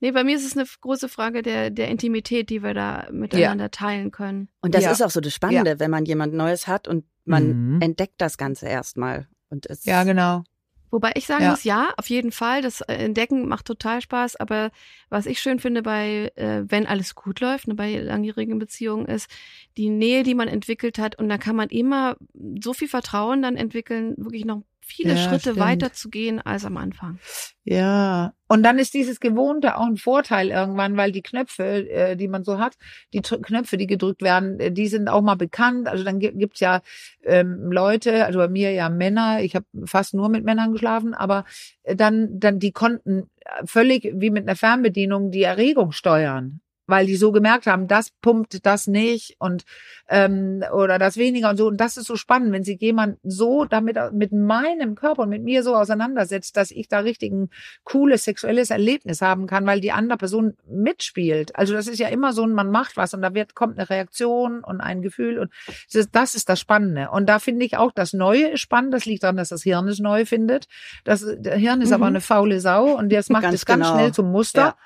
Nee, bei mir ist es eine große Frage der, der Intimität, die wir da miteinander ja. teilen können. Und das ja. ist auch so das Spannende, ja. wenn man jemand Neues hat und man mhm. entdeckt das Ganze erstmal. Und es ja, genau. Wobei ich sagen muss, ja, auf jeden Fall. Das Entdecken macht total Spaß. Aber was ich schön finde bei, äh, wenn alles gut läuft, ne, bei langjährigen Beziehungen, ist die Nähe, die man entwickelt hat. Und da kann man immer so viel Vertrauen dann entwickeln, wirklich noch viele ja, Schritte stimmt. weiter zu gehen als am Anfang. Ja, und dann ist dieses Gewohnte auch ein Vorteil irgendwann, weil die Knöpfe, äh, die man so hat, die Knöpfe, die gedrückt werden, äh, die sind auch mal bekannt. Also dann gibt's ja ähm, Leute, also bei mir ja Männer, ich habe fast nur mit Männern geschlafen, aber äh, dann, dann die konnten völlig wie mit einer Fernbedienung die Erregung steuern weil die so gemerkt haben, das pumpt das nicht und ähm, oder das weniger und so. Und das ist so spannend, wenn sich jemand so damit mit meinem Körper und mit mir so auseinandersetzt, dass ich da richtig ein cooles sexuelles Erlebnis haben kann, weil die andere Person mitspielt. Also das ist ja immer so, man macht was und da wird kommt eine Reaktion und ein Gefühl und das, das ist das Spannende. Und da finde ich auch das Neue ist spannend. Das liegt daran, dass das Hirn es neu findet. Das der Hirn ist mhm. aber eine faule Sau und das macht es ganz genau. schnell zum Muster. Ja.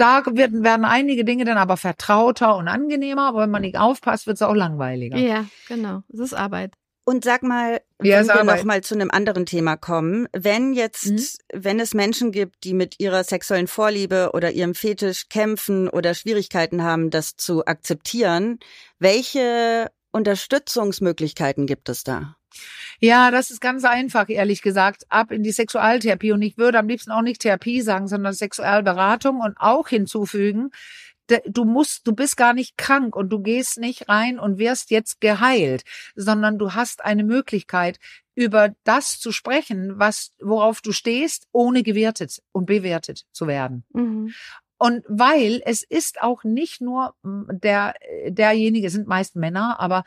Da werden, werden einige Dinge dann aber vertrauter und angenehmer, aber wenn man nicht aufpasst, wird es auch langweiliger. Ja, genau. Es ist Arbeit. Und sag mal, ja, wenn wir noch mal zu einem anderen Thema kommen, wenn jetzt, mhm. wenn es Menschen gibt, die mit ihrer sexuellen Vorliebe oder ihrem Fetisch kämpfen oder Schwierigkeiten haben, das zu akzeptieren, welche Unterstützungsmöglichkeiten gibt es da? Ja, das ist ganz einfach, ehrlich gesagt, ab in die Sexualtherapie. Und ich würde am liebsten auch nicht Therapie sagen, sondern Sexualberatung und auch hinzufügen, du musst, du bist gar nicht krank und du gehst nicht rein und wirst jetzt geheilt, sondern du hast eine Möglichkeit, über das zu sprechen, was, worauf du stehst, ohne gewertet und bewertet zu werden. Mhm. Und weil es ist auch nicht nur der, derjenige, sind meist Männer, aber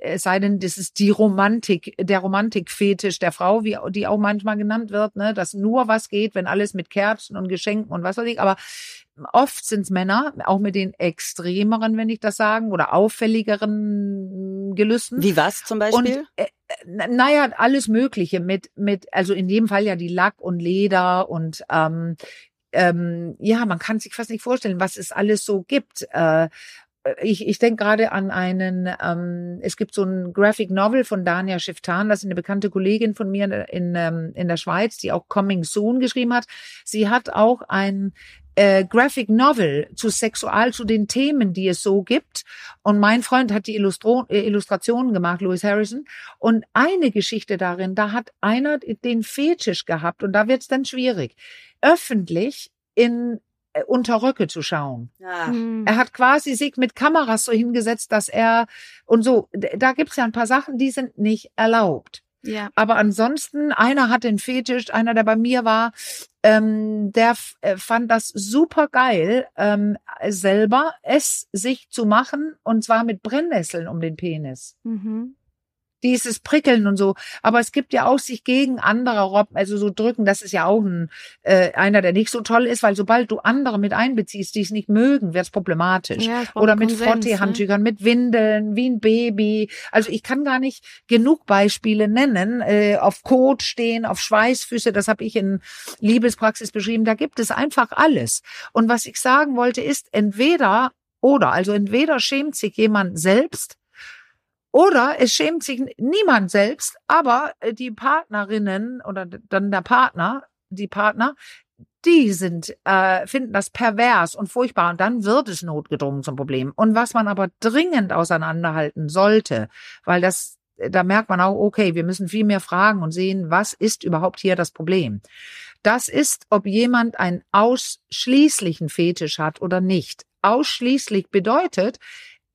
es sei denn, das ist die Romantik, der Romantikfetisch der Frau, wie die auch manchmal genannt wird, ne, dass nur was geht, wenn alles mit Kerzen und Geschenken und was weiß ich. Aber oft sind es Männer, auch mit den extremeren, wenn ich das sagen, oder auffälligeren Gelüsten. Wie was zum Beispiel? Und, äh, naja, alles Mögliche mit, mit, also in dem Fall ja die Lack und Leder und ähm, ähm, ja, man kann sich fast nicht vorstellen, was es alles so gibt. Äh, ich, ich denke gerade an einen, ähm, es gibt so ein Graphic Novel von Dania Schiftan, das ist eine bekannte Kollegin von mir in, ähm, in der Schweiz, die auch Coming Soon geschrieben hat. Sie hat auch ein äh, Graphic Novel zu Sexual, zu den Themen, die es so gibt. Und mein Freund hat die Illustro äh, Illustrationen gemacht, Louis Harrison. Und eine Geschichte darin, da hat einer den Fetisch gehabt und da wird es dann schwierig, öffentlich in äh, unter Röcke zu schauen. Ja. Mhm. Er hat quasi sich mit Kameras so hingesetzt, dass er und so, da gibt's ja ein paar Sachen, die sind nicht erlaubt. Ja. Aber ansonsten, einer hat den Fetisch, einer, der bei mir war, ähm, der äh, fand das super geil, ähm, selber es sich zu machen und zwar mit Brennnesseln um den Penis. Mhm dieses Prickeln und so. Aber es gibt ja auch sich gegen andere Robben, also so drücken, das ist ja auch ein, äh, einer, der nicht so toll ist, weil sobald du andere mit einbeziehst, die es nicht mögen, wird es problematisch. Ja, Oder mit Frottee-Handtüchern, ne? mit Windeln, wie ein Baby. Also ich kann gar nicht genug Beispiele nennen. Äh, auf Kot stehen, auf Schweißfüße, das habe ich in Liebespraxis beschrieben. Da gibt es einfach alles. Und was ich sagen wollte ist, entweder oder, also entweder schämt sich jemand selbst oder es schämt sich niemand selbst, aber äh, die Partnerinnen oder dann der Partner, die Partner, die sind, äh, finden das pervers und furchtbar und dann wird es notgedrungen zum Problem. Und was man aber dringend auseinanderhalten sollte, weil das, da merkt man auch, okay, wir müssen viel mehr fragen und sehen, was ist überhaupt hier das Problem. Das ist, ob jemand einen ausschließlichen Fetisch hat oder nicht. Ausschließlich bedeutet,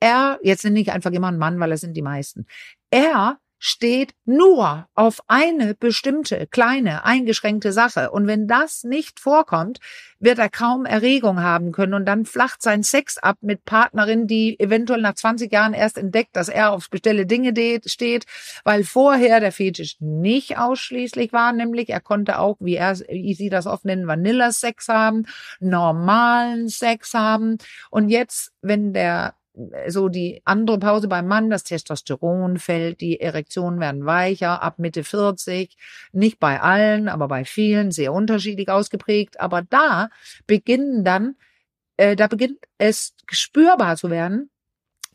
er, jetzt nenne ich einfach immer einen Mann, weil es sind die meisten. Er steht nur auf eine bestimmte kleine eingeschränkte Sache. Und wenn das nicht vorkommt, wird er kaum Erregung haben können. Und dann flacht sein Sex ab mit Partnerin, die eventuell nach 20 Jahren erst entdeckt, dass er auf spezielle Dinge steht, weil vorher der Fetisch nicht ausschließlich war, nämlich er konnte auch, wie er, wie sie das oft nennen, Vanilla-Sex haben, normalen Sex haben. Und jetzt, wenn der so die andere Pause beim Mann, das Testosteron fällt, die Erektionen werden weicher ab Mitte 40, nicht bei allen, aber bei vielen sehr unterschiedlich ausgeprägt, aber da beginnen dann äh, da beginnt es spürbar zu werden,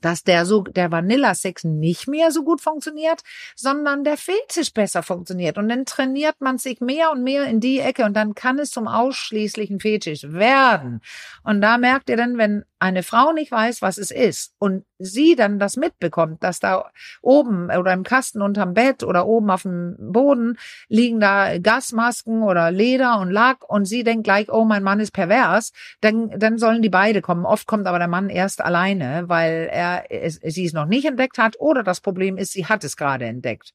dass der so der Vanilla-Sex nicht mehr so gut funktioniert, sondern der Fetisch besser funktioniert. Und dann trainiert man sich mehr und mehr in die Ecke und dann kann es zum ausschließlichen Fetisch werden. Und da merkt ihr dann, wenn eine Frau nicht weiß, was es ist und sie dann das mitbekommt, dass da oben oder im Kasten unterm Bett oder oben auf dem Boden liegen da Gasmasken oder Leder und Lack und sie denkt gleich, oh, mein Mann ist pervers, dann, dann sollen die beide kommen. Oft kommt aber der Mann erst alleine, weil er es, sie es noch nicht entdeckt hat oder das Problem ist, sie hat es gerade entdeckt.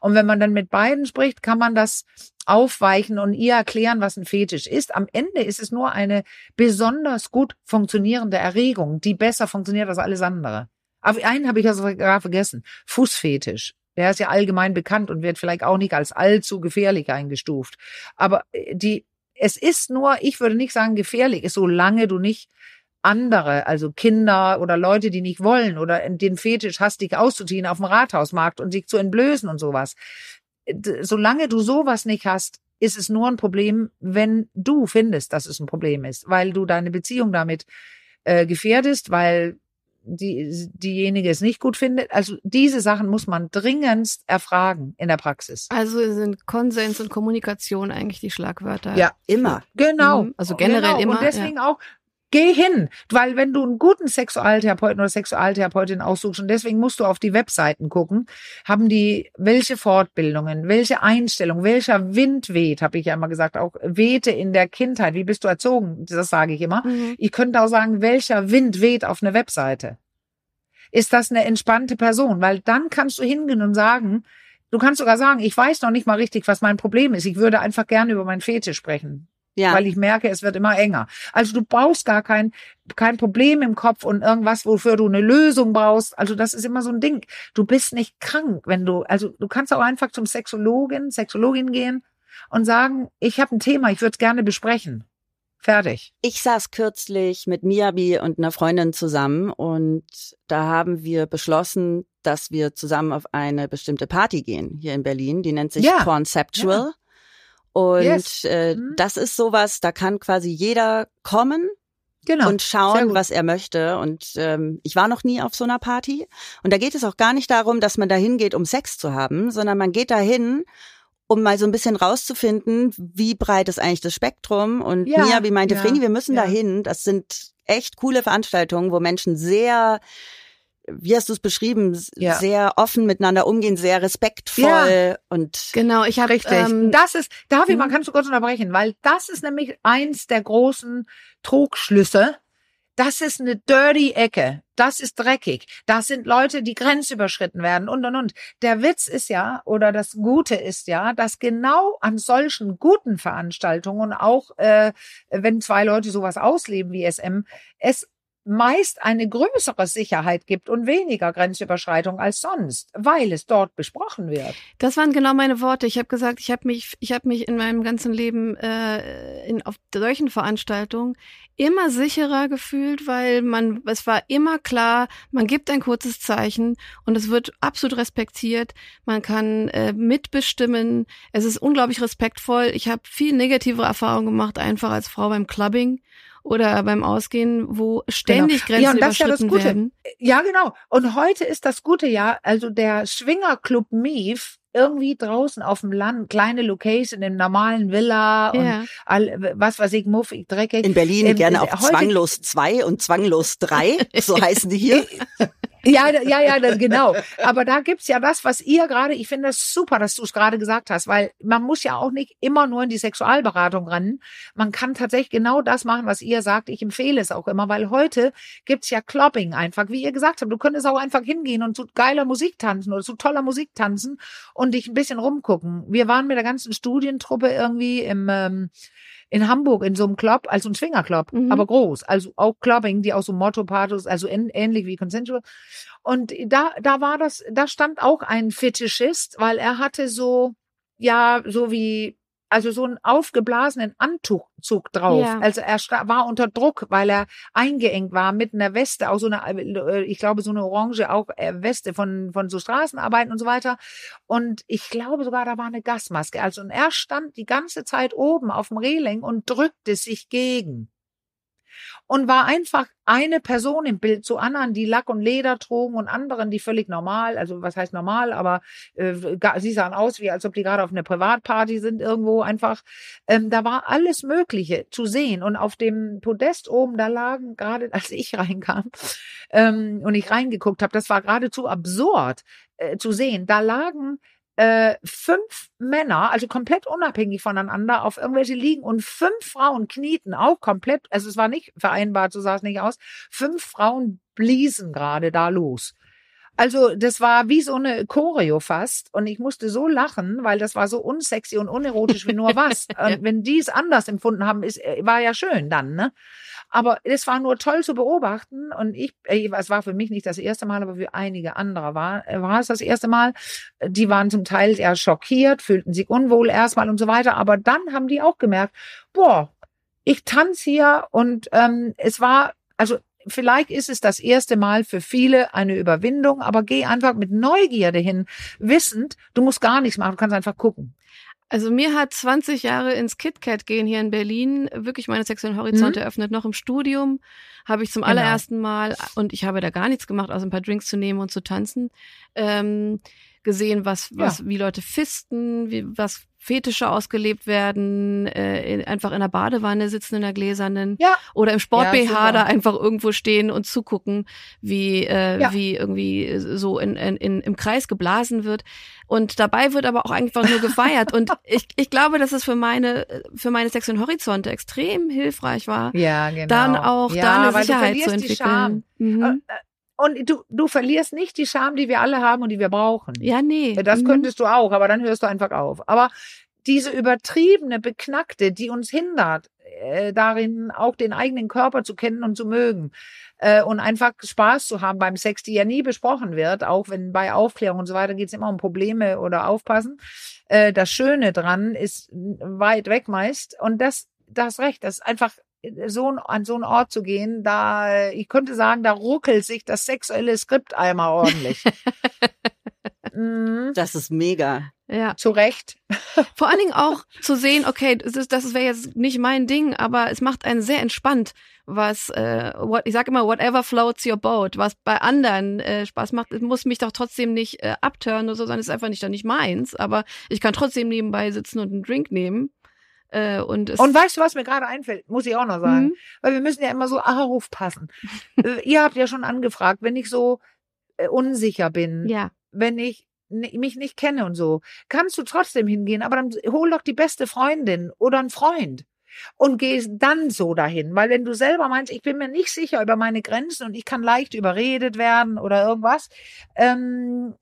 Und wenn man dann mit beiden spricht, kann man das aufweichen und ihr erklären, was ein Fetisch ist. Am Ende ist es nur eine besonders gut funktionierende Erregung, die besser funktioniert als alles andere. Aber einen habe ich ja sogar vergessen. Fußfetisch. Der ist ja allgemein bekannt und wird vielleicht auch nicht als allzu gefährlich eingestuft. Aber äh, die, es ist nur, ich würde nicht sagen gefährlich, solange du nicht andere, also Kinder oder Leute, die nicht wollen oder den Fetisch hast, dich auszuziehen auf dem Rathausmarkt und sich zu entblößen und sowas. Solange du sowas nicht hast, ist es nur ein Problem, wenn du findest, dass es ein Problem ist, weil du deine Beziehung damit äh, gefährdest, weil die, diejenige es nicht gut findet. Also diese Sachen muss man dringendst erfragen in der Praxis. Also sind Konsens und Kommunikation eigentlich die Schlagwörter. Ja, immer. Genau. Also generell genau. immer. Und deswegen ja. auch Geh hin, weil wenn du einen guten Sexualtherapeuten oder Sexualtherapeutin aussuchst und deswegen musst du auf die Webseiten gucken, haben die welche Fortbildungen, welche Einstellung, welcher Wind weht, habe ich ja immer gesagt, auch wehte in der Kindheit, wie bist du erzogen, das sage ich immer. Mhm. Ich könnte auch sagen, welcher Wind weht auf eine Webseite. Ist das eine entspannte Person? Weil dann kannst du hingehen und sagen, du kannst sogar sagen, ich weiß noch nicht mal richtig, was mein Problem ist. Ich würde einfach gerne über mein Fetisch sprechen Ja. weil ich merke, es wird immer enger. Also du brauchst gar kein, kein Problem im Kopf und irgendwas, wofür du eine Lösung brauchst. Also das ist immer so ein Ding. Du bist nicht krank, wenn du, also du kannst auch einfach zum Sexologin, Sexologin gehen und sagen, ich habe ein Thema, ich würde es gerne besprechen. Fertig. Ich saß kürzlich mit Miyabi und einer Freundin zusammen und da haben wir beschlossen, dass wir zusammen auf eine bestimmte Party gehen hier in Berlin. Die nennt sich Ja. Conceptual. Und Yes. äh, Mhm. das ist sowas, da kann quasi jeder kommen Genau. und schauen, was er möchte. Und ähm, ich war noch nie auf so einer Party. Und da geht es auch gar nicht darum, dass man dahin geht, um Sex zu haben, sondern man geht dahin, um mal so ein bisschen rauszufinden, wie breit ist eigentlich das Spektrum. Und Ja, Mia, wie meinte ja, Vreni, wir müssen ja. dahin. Das sind echt coole Veranstaltungen, wo Menschen sehr wie hast du es beschrieben, Ja. sehr offen miteinander umgehen, sehr respektvoll und Genau, ich habe Richtig. ähm, das ist, darf ich mhm. mal, kannst du kurz unterbrechen, weil das ist nämlich eins der großen Trugschlüsse. Das ist eine dirty Ecke. Das ist dreckig. Das sind Leute, die grenzüberschritten werden und und und. Der Witz ist ja, oder das Gute ist ja, dass genau an solchen guten Veranstaltungen, auch äh, wenn zwei Leute sowas ausleben wie SM, es meist eine größere Sicherheit gibt und weniger Grenzüberschreitung als sonst, weil es dort besprochen wird. Das waren genau meine Worte. Ich habe gesagt, ich habe mich, ich habe mich in meinem ganzen Leben äh, in, auf solchen Veranstaltungen immer sicherer gefühlt, weil man, es war immer klar, man gibt ein kurzes Zeichen und es wird absolut respektiert. Man kann äh, mitbestimmen. Es ist unglaublich respektvoll. Ich habe viel negative Erfahrungen gemacht, einfach als Frau beim Clubbing oder beim Ausgehen, wo ständig Genau. Ja, Grenzen und das ist ja das überschritten Gute. werden. Ja, genau. Und heute ist das gute Jahr, also der Schwingerclub Mief, irgendwie draußen auf dem Land, kleine Location im normalen Villa und Ja. all, was weiß ich, muffig, dreckig. in Berlin Ähm, gerne äh, auf heute- Zwanglos 2 und Zwanglos 3, so heißen die hier. Ja, ja, ja, genau. Aber da gibt's ja das, was ihr gerade, ich finde das super, dass du es gerade gesagt hast, weil man muss ja auch nicht immer nur in die Sexualberatung rennen. Man kann tatsächlich genau das machen, was ihr sagt. Ich empfehle es auch immer, weil heute gibt's ja Clubbing einfach, wie ihr gesagt habt. Du könntest auch einfach hingehen und zu geiler Musik tanzen oder zu toller Musik tanzen und dich ein bisschen rumgucken. Wir waren mit der ganzen Studientruppe irgendwie im ähm, in Hamburg in so einem Club, also ein Swingerclub, Mhm. aber groß, also auch Clubbing, die auch so Motto-Partys, also ähn- ähnlich wie Consensual. Und da, da war das, da stand auch ein Fetischist, weil er hatte so, ja, so wie, also so einen aufgeblasenen Anzug drauf. Ja. Also er war unter Druck, weil er eingeengt war mit einer Weste, auch so eine, äh, ich glaube, so eine orange auch äh, Weste von, von so Straßenarbeiten und so weiter. Und ich glaube sogar, da war eine Gasmaske. Also und er stand die ganze Zeit oben auf dem Reling und drückte sich gegen und war einfach eine Person im Bild zu anderen, die Lack und Leder trugen und anderen, die völlig normal, also was heißt normal, aber äh, sie sahen aus, wie als ob die gerade auf einer Privatparty sind irgendwo einfach. Ähm, da war alles Mögliche zu sehen und auf dem Podest oben, da lagen gerade, als ich reinkam ähm, und ich reingeguckt habe, das war geradezu absurd äh, zu sehen. Da lagen äh, fünf Männer, also komplett unabhängig voneinander, auf irgendwelche liegen und fünf Frauen knieten auch komplett, also es war nicht vereinbart, so sah es nicht aus. Fünf Frauen bliesen gerade da los. Also das war wie so eine Choreo fast und ich musste so lachen, weil das war so unsexy und unerotisch wie nur was. Und wenn die es anders empfunden haben, ist, äh, war ja schön dann, ne? Aber es war nur toll zu beobachten und ich, äh, es war für mich nicht das erste Mal, aber für einige andere war, äh, war es das erste Mal. Die waren zum Teil eher schockiert, fühlten sich unwohl erstmal und so weiter, aber dann haben die auch gemerkt, boah, ich tanze hier und ähm, es war, also vielleicht ist es das erste Mal für viele eine Überwindung, aber geh einfach mit Neugierde hin, wissend, du musst gar nichts machen, du kannst einfach gucken. Also mir hat 20 Jahre ins KitKat gehen hier in Berlin wirklich meine sexuellen Horizonte Mhm. eröffnet. Noch im Studium habe ich zum Genau. allerersten Mal, und ich habe da gar nichts gemacht, außer ein paar Drinks zu nehmen und zu tanzen, ähm, gesehen, was, was, wie Leute fisten, wie, was Fetische ausgelebt werden, äh, in, einfach in der Badewanne sitzen in der gläsernen Ja. oder im Sport Ja, da einfach irgendwo stehen und zugucken, wie äh, Ja. wie irgendwie so in, in, in, im Kreis geblasen wird und dabei wird aber auch einfach nur gefeiert und ich, ich glaube, dass es für meine für meine sexuellen Horizonte extrem hilfreich war, Ja, genau. dann auch da eine Sicherheit zu entwickeln. Mhm. Und du, du verlierst nicht die Scham, die wir alle haben und die wir brauchen. Ja, nee. Das Mhm. könntest du auch, aber dann hörst du einfach auf. Aber diese übertriebene, beknackte, die uns hindert, äh, darin auch den eigenen Körper zu kennen und zu mögen äh, und einfach Spaß zu haben beim Sex, die ja nie besprochen wird, auch wenn bei Aufklärung und so weiter geht es immer um Probleme oder Aufpassen. Äh, das Schöne dran ist weit weg meist und das, das recht, das ist einfach so ein- an so einen Ort zu gehen, da ich könnte sagen, da ruckelt sich das sexuelle Skript einmal ordentlich. Mhm. Das ist mega. Ja. Zu Recht. Vor allen Dingen auch zu sehen, okay, das, ist, das wäre jetzt nicht mein Ding, aber es macht einen sehr entspannt, was, äh, what, ich sage immer, whatever floats your boat, was bei anderen äh, Spaß macht, es muss mich doch trotzdem nicht äh, abturnen oder so, sondern es ist einfach nicht dann nicht meins, aber ich kann trotzdem nebenbei sitzen und einen Drink nehmen. Äh, und Und weißt du, was mir gerade einfällt? Muss ich auch noch sagen. Mhm. Weil wir müssen ja immer so aufpassen. äh, ihr habt ja schon angefragt, wenn ich so äh, unsicher bin, ja, wenn ich mich nicht kenne und so, kannst du trotzdem hingehen, aber dann hol doch die beste Freundin oder einen Freund und geh dann so dahin, weil wenn du selber meinst, ich bin mir nicht sicher über meine Grenzen und ich kann leicht überredet werden oder irgendwas, ähm,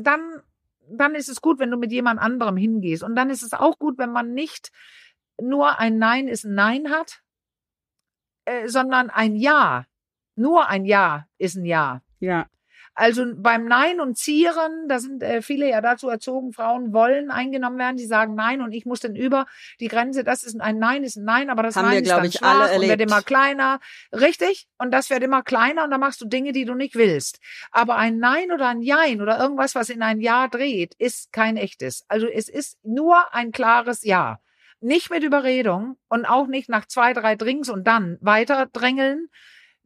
dann dann ist es gut, wenn du mit jemand anderem hingehst und dann ist es auch gut, wenn man nicht nur ein Nein ist ein Nein hat, äh, sondern ein Ja. Nur ein Ja ist ein Ja. Ja. Also beim Nein und Zieren, da sind äh, viele ja dazu erzogen, Frauen wollen eingenommen werden, die sagen Nein und ich muss dann über die Grenze, das ist ein Nein, ist ein Nein, aber das Haben Nein wir, ist dann ich, schwach und wird immer kleiner. Richtig? Und das wird immer kleiner und dann machst du Dinge, die du nicht willst. Aber ein Nein oder ein Jein oder irgendwas, was in ein Ja dreht, ist kein echtes. Also es ist nur ein klares Ja. Nicht mit Überredung und auch nicht nach zwei, drei Drinks und dann weiter drängeln.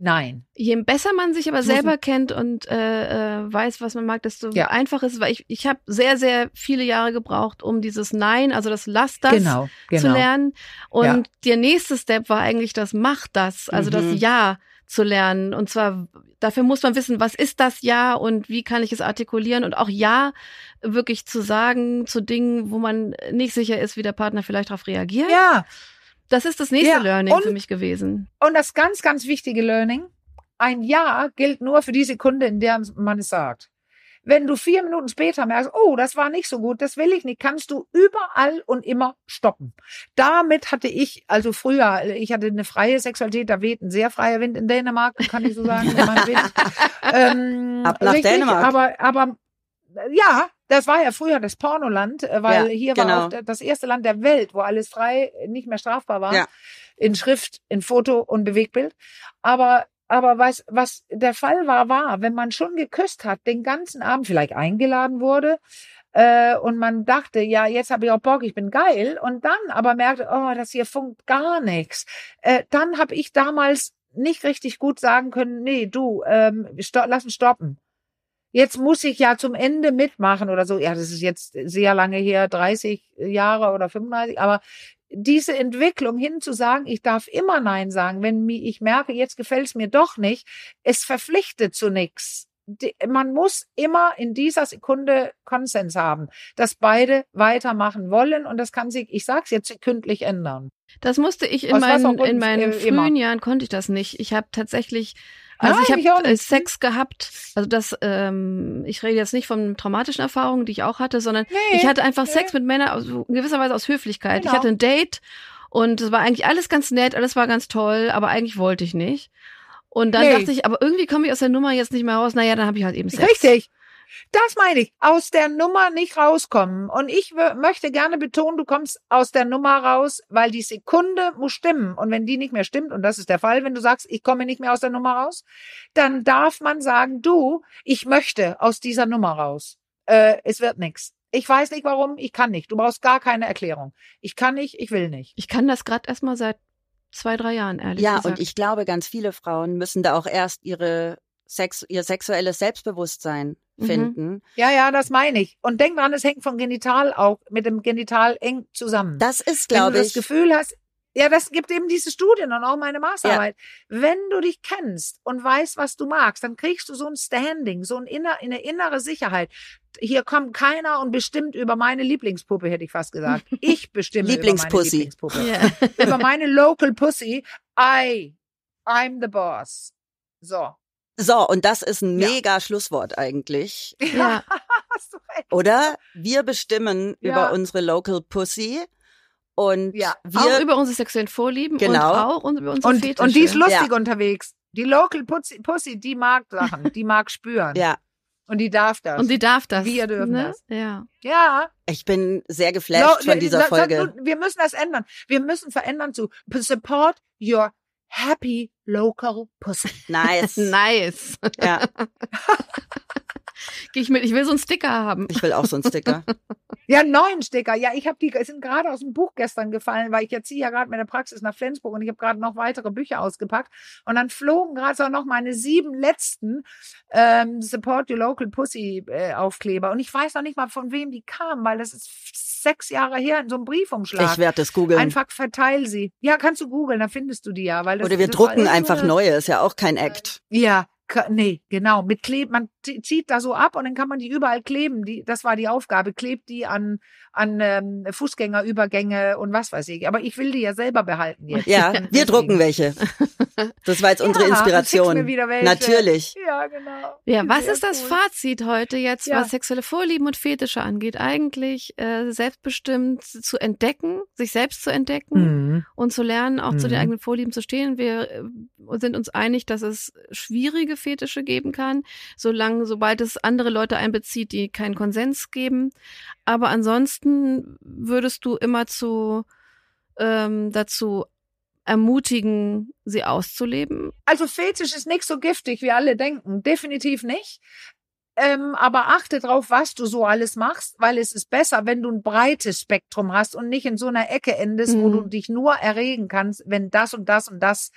Nein. je besser man sich aber selber kennt und äh, äh, weiß, was man mag, desto Ja. einfacher ist es, weil ich, ich habe sehr, sehr viele Jahre gebraucht, um dieses Nein, also das Lass das genau, genau. zu lernen. Und Ja. der nächste Step war eigentlich das Mach das, also das Mhm. Ja zu lernen. Und zwar, dafür muss man wissen, was ist das Ja und wie kann ich es artikulieren und auch Ja wirklich zu sagen zu Dingen, wo man nicht sicher ist, wie der Partner vielleicht darauf reagiert. Ja, Das ist das nächste Ja, Learning und- für mich gewesen. Und das ganz, ganz wichtige Learning, ein Ja gilt nur für die Sekunde, in der man es sagt. Wenn du vier Minuten später merkst, oh, das war nicht so gut, das will ich nicht, kannst du überall und immer stoppen. Damit hatte ich, also früher, ich hatte eine freie Sexualität, da weht ein sehr freier Wind in Dänemark, kann ich so sagen. Ähm, Ab nach Dänemark. Aber, aber ja, das war ja früher das Pornoland, äh, weil Ja, hier genau. war auch das erste Land der Welt, wo alles frei, nicht mehr strafbar war. Ja. In Schrift, in Foto und Bewegtbild. Aber, aber was, was der Fall war, war, wenn man schon geküsst hat, den ganzen Abend vielleicht eingeladen wurde, äh, und man dachte, ja, jetzt habe ich auch Bock, ich bin geil, und dann aber merkte, oh, das hier funkt gar nichts. Äh, dann habe ich damals nicht richtig gut sagen können, nee, du, ähm, sto lass uns stoppen. Jetzt muss ich ja zum Ende mitmachen oder so. Ja, das ist jetzt sehr lange her, 30 Jahre oder 35, aber diese Entwicklung hin zu sagen, ich darf immer Nein sagen, wenn ich merke, jetzt gefällt es mir doch nicht, es verpflichtet zu nichts. Man muss immer in dieser Sekunde Konsens haben, dass beide weitermachen wollen und das kann sich, ich sag's jetzt, sekündlich ändern. Das musste ich in meinen, in immer, meinen äh, immer. frühen Jahren konnte ich das nicht. Ich habe tatsächlich, also Nein, ich habe äh, nicht. Sex gehabt. Also das, ähm, ich rede jetzt nicht von traumatischen Erfahrungen, die ich auch hatte, sondern Nee, ich hatte einfach nee. Sex mit Männern also in gewisser Weise aus Höflichkeit. Genau. Ich hatte ein Date und es war eigentlich alles ganz nett, alles war ganz toll, aber eigentlich wollte ich nicht. Und dann Nee. dachte ich, aber irgendwie komme ich aus der Nummer jetzt nicht mehr raus. Naja, dann habe ich halt eben Sex. Richtig. Das meine ich. Aus der Nummer nicht rauskommen. Und ich möchte gerne betonen, du kommst aus der Nummer raus, weil die Sekunde muss stimmen. Und wenn die nicht mehr stimmt, und das ist der Fall, wenn du sagst, ich komme nicht mehr aus der Nummer raus, dann darf man sagen, du, ich möchte aus dieser Nummer raus. Äh, es wird nichts. Ich weiß nicht warum, ich kann nicht. Du brauchst gar keine Erklärung. Ich kann nicht, ich will nicht. Ich kann das gerade erst mal seit zwei, drei Jahren, ehrlich Ja, gesagt. und ich glaube, ganz viele Frauen müssen da auch erst ihre Sex, ihr sexuelles Selbstbewusstsein Mhm. finden. Ja, ja, das meine ich. Und denk dran, es hängt vom Genital auch mit dem Genital eng zusammen. Das ist, Wenn du glaube das ich, Gefühl hast, ja, das gibt eben diese Studien und auch meine Masterarbeit. Wenn du dich kennst und weißt, was du magst, dann kriegst du so ein Standing, so ein inner, eine innere Sicherheit. Hier kommt keiner und bestimmt über meine Lieblingspuppe, hätte ich fast gesagt. Ich bestimme Lieblingspussy. über meine Lieblingspuppe. Ja. über meine Local Pussy. I, I'm the boss. So. So, und das ist ein Ja. mega Schlusswort eigentlich. ja. Hast du recht. Oder? Wir bestimmen Ja. über unsere Local Pussy und Ja. wir auch über unsere sexuellen Vorlieben Genau. und auch über unsere Und, Fetische. und die ist lustig Ja. unterwegs. Die Local Pussy, Pussy, die mag Sachen, die mag spüren. ja, Und die darf das. Und sie darf das. Wir dürfen ne? das. Ja. ja. ich bin sehr geflasht No, von dieser Folge. Wir müssen das ändern. Wir müssen verändern zu support your happy local pussy. Nice. Nice. Ja, Geh ich mit. Ich will so einen Sticker haben. ich will auch so einen Sticker. Ja, neun Sticker. Ja, ich habe die sind gerade aus dem Buch gestern gefallen, weil ich jetzt ziehe ja gerade mit der Praxis nach Flensburg und ich habe gerade noch weitere Bücher ausgepackt. Und dann flogen gerade so noch meine sieben letzten ähm, Support Your Local Pussy äh, Aufkleber. Und ich weiß noch nicht mal, von wem die kamen, weil das ist sechs Jahre her in so einem Briefumschlag. Ich werde das googeln. Einfach verteil sie. Ja, kannst du googeln, dann findest du die ja. Weil das, Oder wir das drucken ist so einfach eine- neue, ist ja auch kein Act. Ja, nee, genau. Mit Kleb, man zieht da so ab und dann kann man die überall kleben. Die, das war die Aufgabe. Klebt die an, an ähm, Fußgängerübergänge und was weiß ich. Aber ich will die ja selber behalten jetzt. Ja, wir drucken welche. Das war jetzt unsere Ja, Inspiration. mir wieder welche. Natürlich. Ja, genau. Ja, was Sehr ist das cool. Fazit heute jetzt, Ja. was sexuelle Vorlieben und Fetische angeht? Eigentlich äh, selbstbestimmt zu entdecken, sich selbst zu entdecken Mhm. und zu lernen, auch zu den Mhm. eigenen Vorlieben zu stehen. Wir äh, sind uns einig, dass es schwierige Fetische geben kann, solange, sobald es andere Leute einbezieht, die keinen Konsens geben. Aber ansonsten würdest du immer zu ähm, dazu ermutigen, sie auszuleben. Also Fetisch ist nicht so giftig, wie alle denken. Definitiv nicht. Ähm, aber achte drauf, was du so alles machst, weil es ist besser, wenn du ein breites Spektrum hast und nicht in so einer Ecke endest, wo Mhm. du dich nur erregen kannst, wenn das und das und das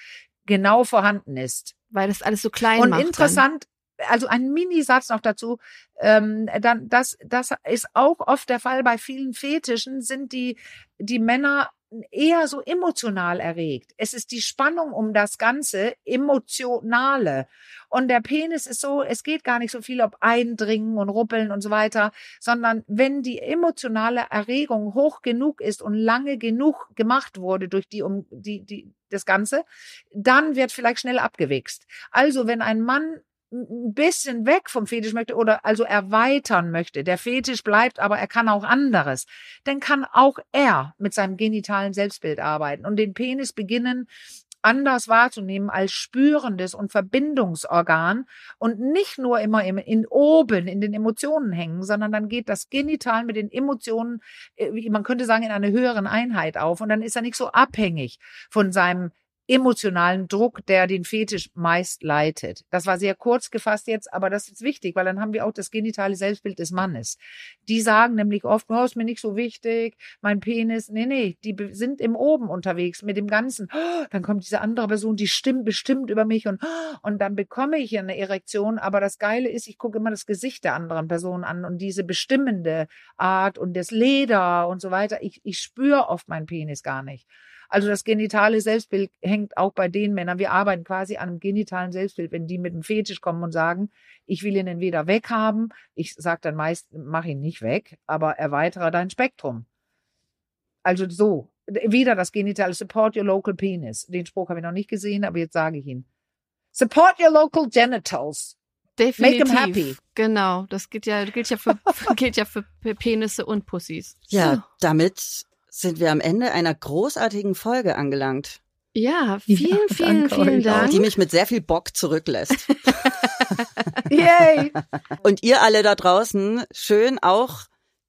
genau vorhanden ist. weil das alles so klein und macht. interessant, also ein Minisatz noch dazu, ähm, dann das, das ist auch oft der Fall bei vielen Fetischen, sind die, die Männer eher so emotional erregt. Es ist die Spannung um das Ganze, emotionale. Und der Penis ist so, es geht gar nicht so viel ob Eindringen und Ruppeln und so weiter, sondern wenn die emotionale Erregung hoch genug ist und lange genug gemacht wurde durch die, um, die, die, das Ganze, dann wird vielleicht schnell abgewichst. Also wenn ein Mann ein bisschen weg vom Fetisch möchte oder also erweitern möchte, der Fetisch bleibt, aber er kann auch anderes, dann kann auch er mit seinem genitalen Selbstbild arbeiten und den Penis beginnen anders wahrzunehmen als spürendes und Verbindungsorgan und nicht nur immer im, in oben in den Emotionen hängen, sondern dann geht das Genital mit den Emotionen, äh, man könnte sagen, in einer höheren Einheit auf und dann ist er nicht so abhängig von seinem emotionalen Druck, der den Fetisch meist leitet. Das war sehr kurz gefasst jetzt, aber das ist wichtig, weil dann haben wir auch das genitale Selbstbild des Mannes. Die sagen nämlich oft, oh, ist mir nicht so wichtig, mein Penis. Nee, nee, die sind im Oben unterwegs mit dem Ganzen. Dann kommt diese andere Person, die stimmt bestimmt über mich und, und dann bekomme ich eine Erektion. Aber das Geile ist, ich gucke immer das Gesicht der anderen Person an und diese bestimmende Art und das Leder und so weiter. Ich, ich spüre oft meinen Penis gar nicht. Also das genitale Selbstbild hängt auch bei den Männern. Wir arbeiten quasi an einem genitalen Selbstbild, wenn die mit einem Fetisch kommen und sagen, ich will ihn entweder weghaben, ich sage dann meist, mach ihn nicht weg, aber erweitere dein Spektrum. Also so, wieder das genitale Support your local penis. Den Spruch habe ich noch nicht gesehen, aber jetzt sage ich ihn. Support your local genitals. Definitiv. Make 'em happy. Genau, das gilt ja, gilt ja für, gilt ja für Penisse und Pussys. Ja, damit sind wir am Ende einer großartigen Folge angelangt, Ja, vielen, Ja, vielen, vielen. Dank. die mich mit sehr viel Bock zurücklässt. Yay! Und ihr alle da draußen schön auch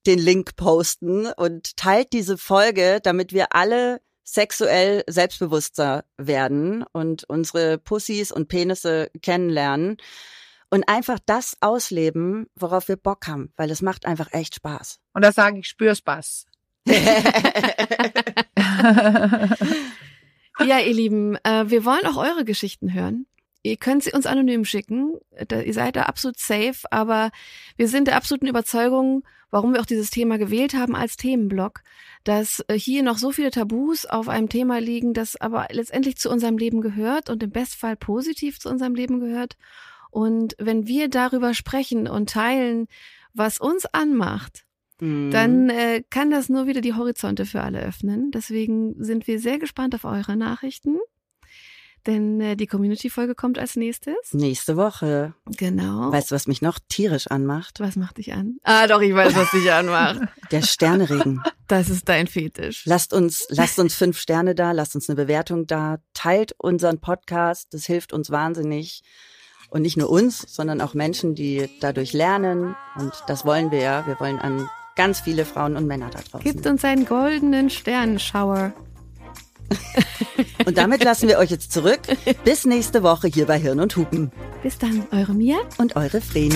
den Link posten und teilt diese Folge, damit wir alle sexuell selbstbewusster werden und unsere Pussys und Penisse kennenlernen und einfach das ausleben, worauf wir Bock haben, weil es macht einfach echt Spaß. Und das sage ich, Spürspaß. Ja, ihr Lieben, äh, wir wollen auch eure Geschichten hören. Ihr könnt sie uns anonym schicken. Ihr seid da absolut safe, aber wir sind der absoluten Überzeugung, warum wir auch dieses Thema gewählt haben als Themenblock, dass äh, hier noch so viele Tabus auf einem Thema liegen, das aber letztendlich zu unserem Leben gehört und im Bestfall positiv zu unserem Leben gehört. Und wenn wir darüber sprechen und teilen, was uns anmacht, Mhm. dann äh, kann das nur wieder die Horizonte für alle öffnen. Deswegen sind wir sehr gespannt auf eure Nachrichten. Denn äh, die Community-Folge kommt als nächstes. Nächste Woche. Genau. Weißt du, was mich noch tierisch anmacht? was macht dich an? Ah, doch, ich weiß, was dich anmacht. Der Sterneregen. Das ist dein Fetisch. Lasst uns, lasst uns fünf Sterne da, lasst uns eine Bewertung da, teilt unseren Podcast, das hilft uns wahnsinnig. Und nicht nur uns, sondern auch Menschen, die dadurch lernen. Und das wollen wir ja. Wir wollen an ganz viele Frauen und Männer da draußen. Gibt uns einen goldenen Sternenschauer. Und damit lassen wir euch jetzt zurück. Bis nächste Woche hier bei Hirn und Hupen. Bis dann, eure Mia. Und eure Vreni.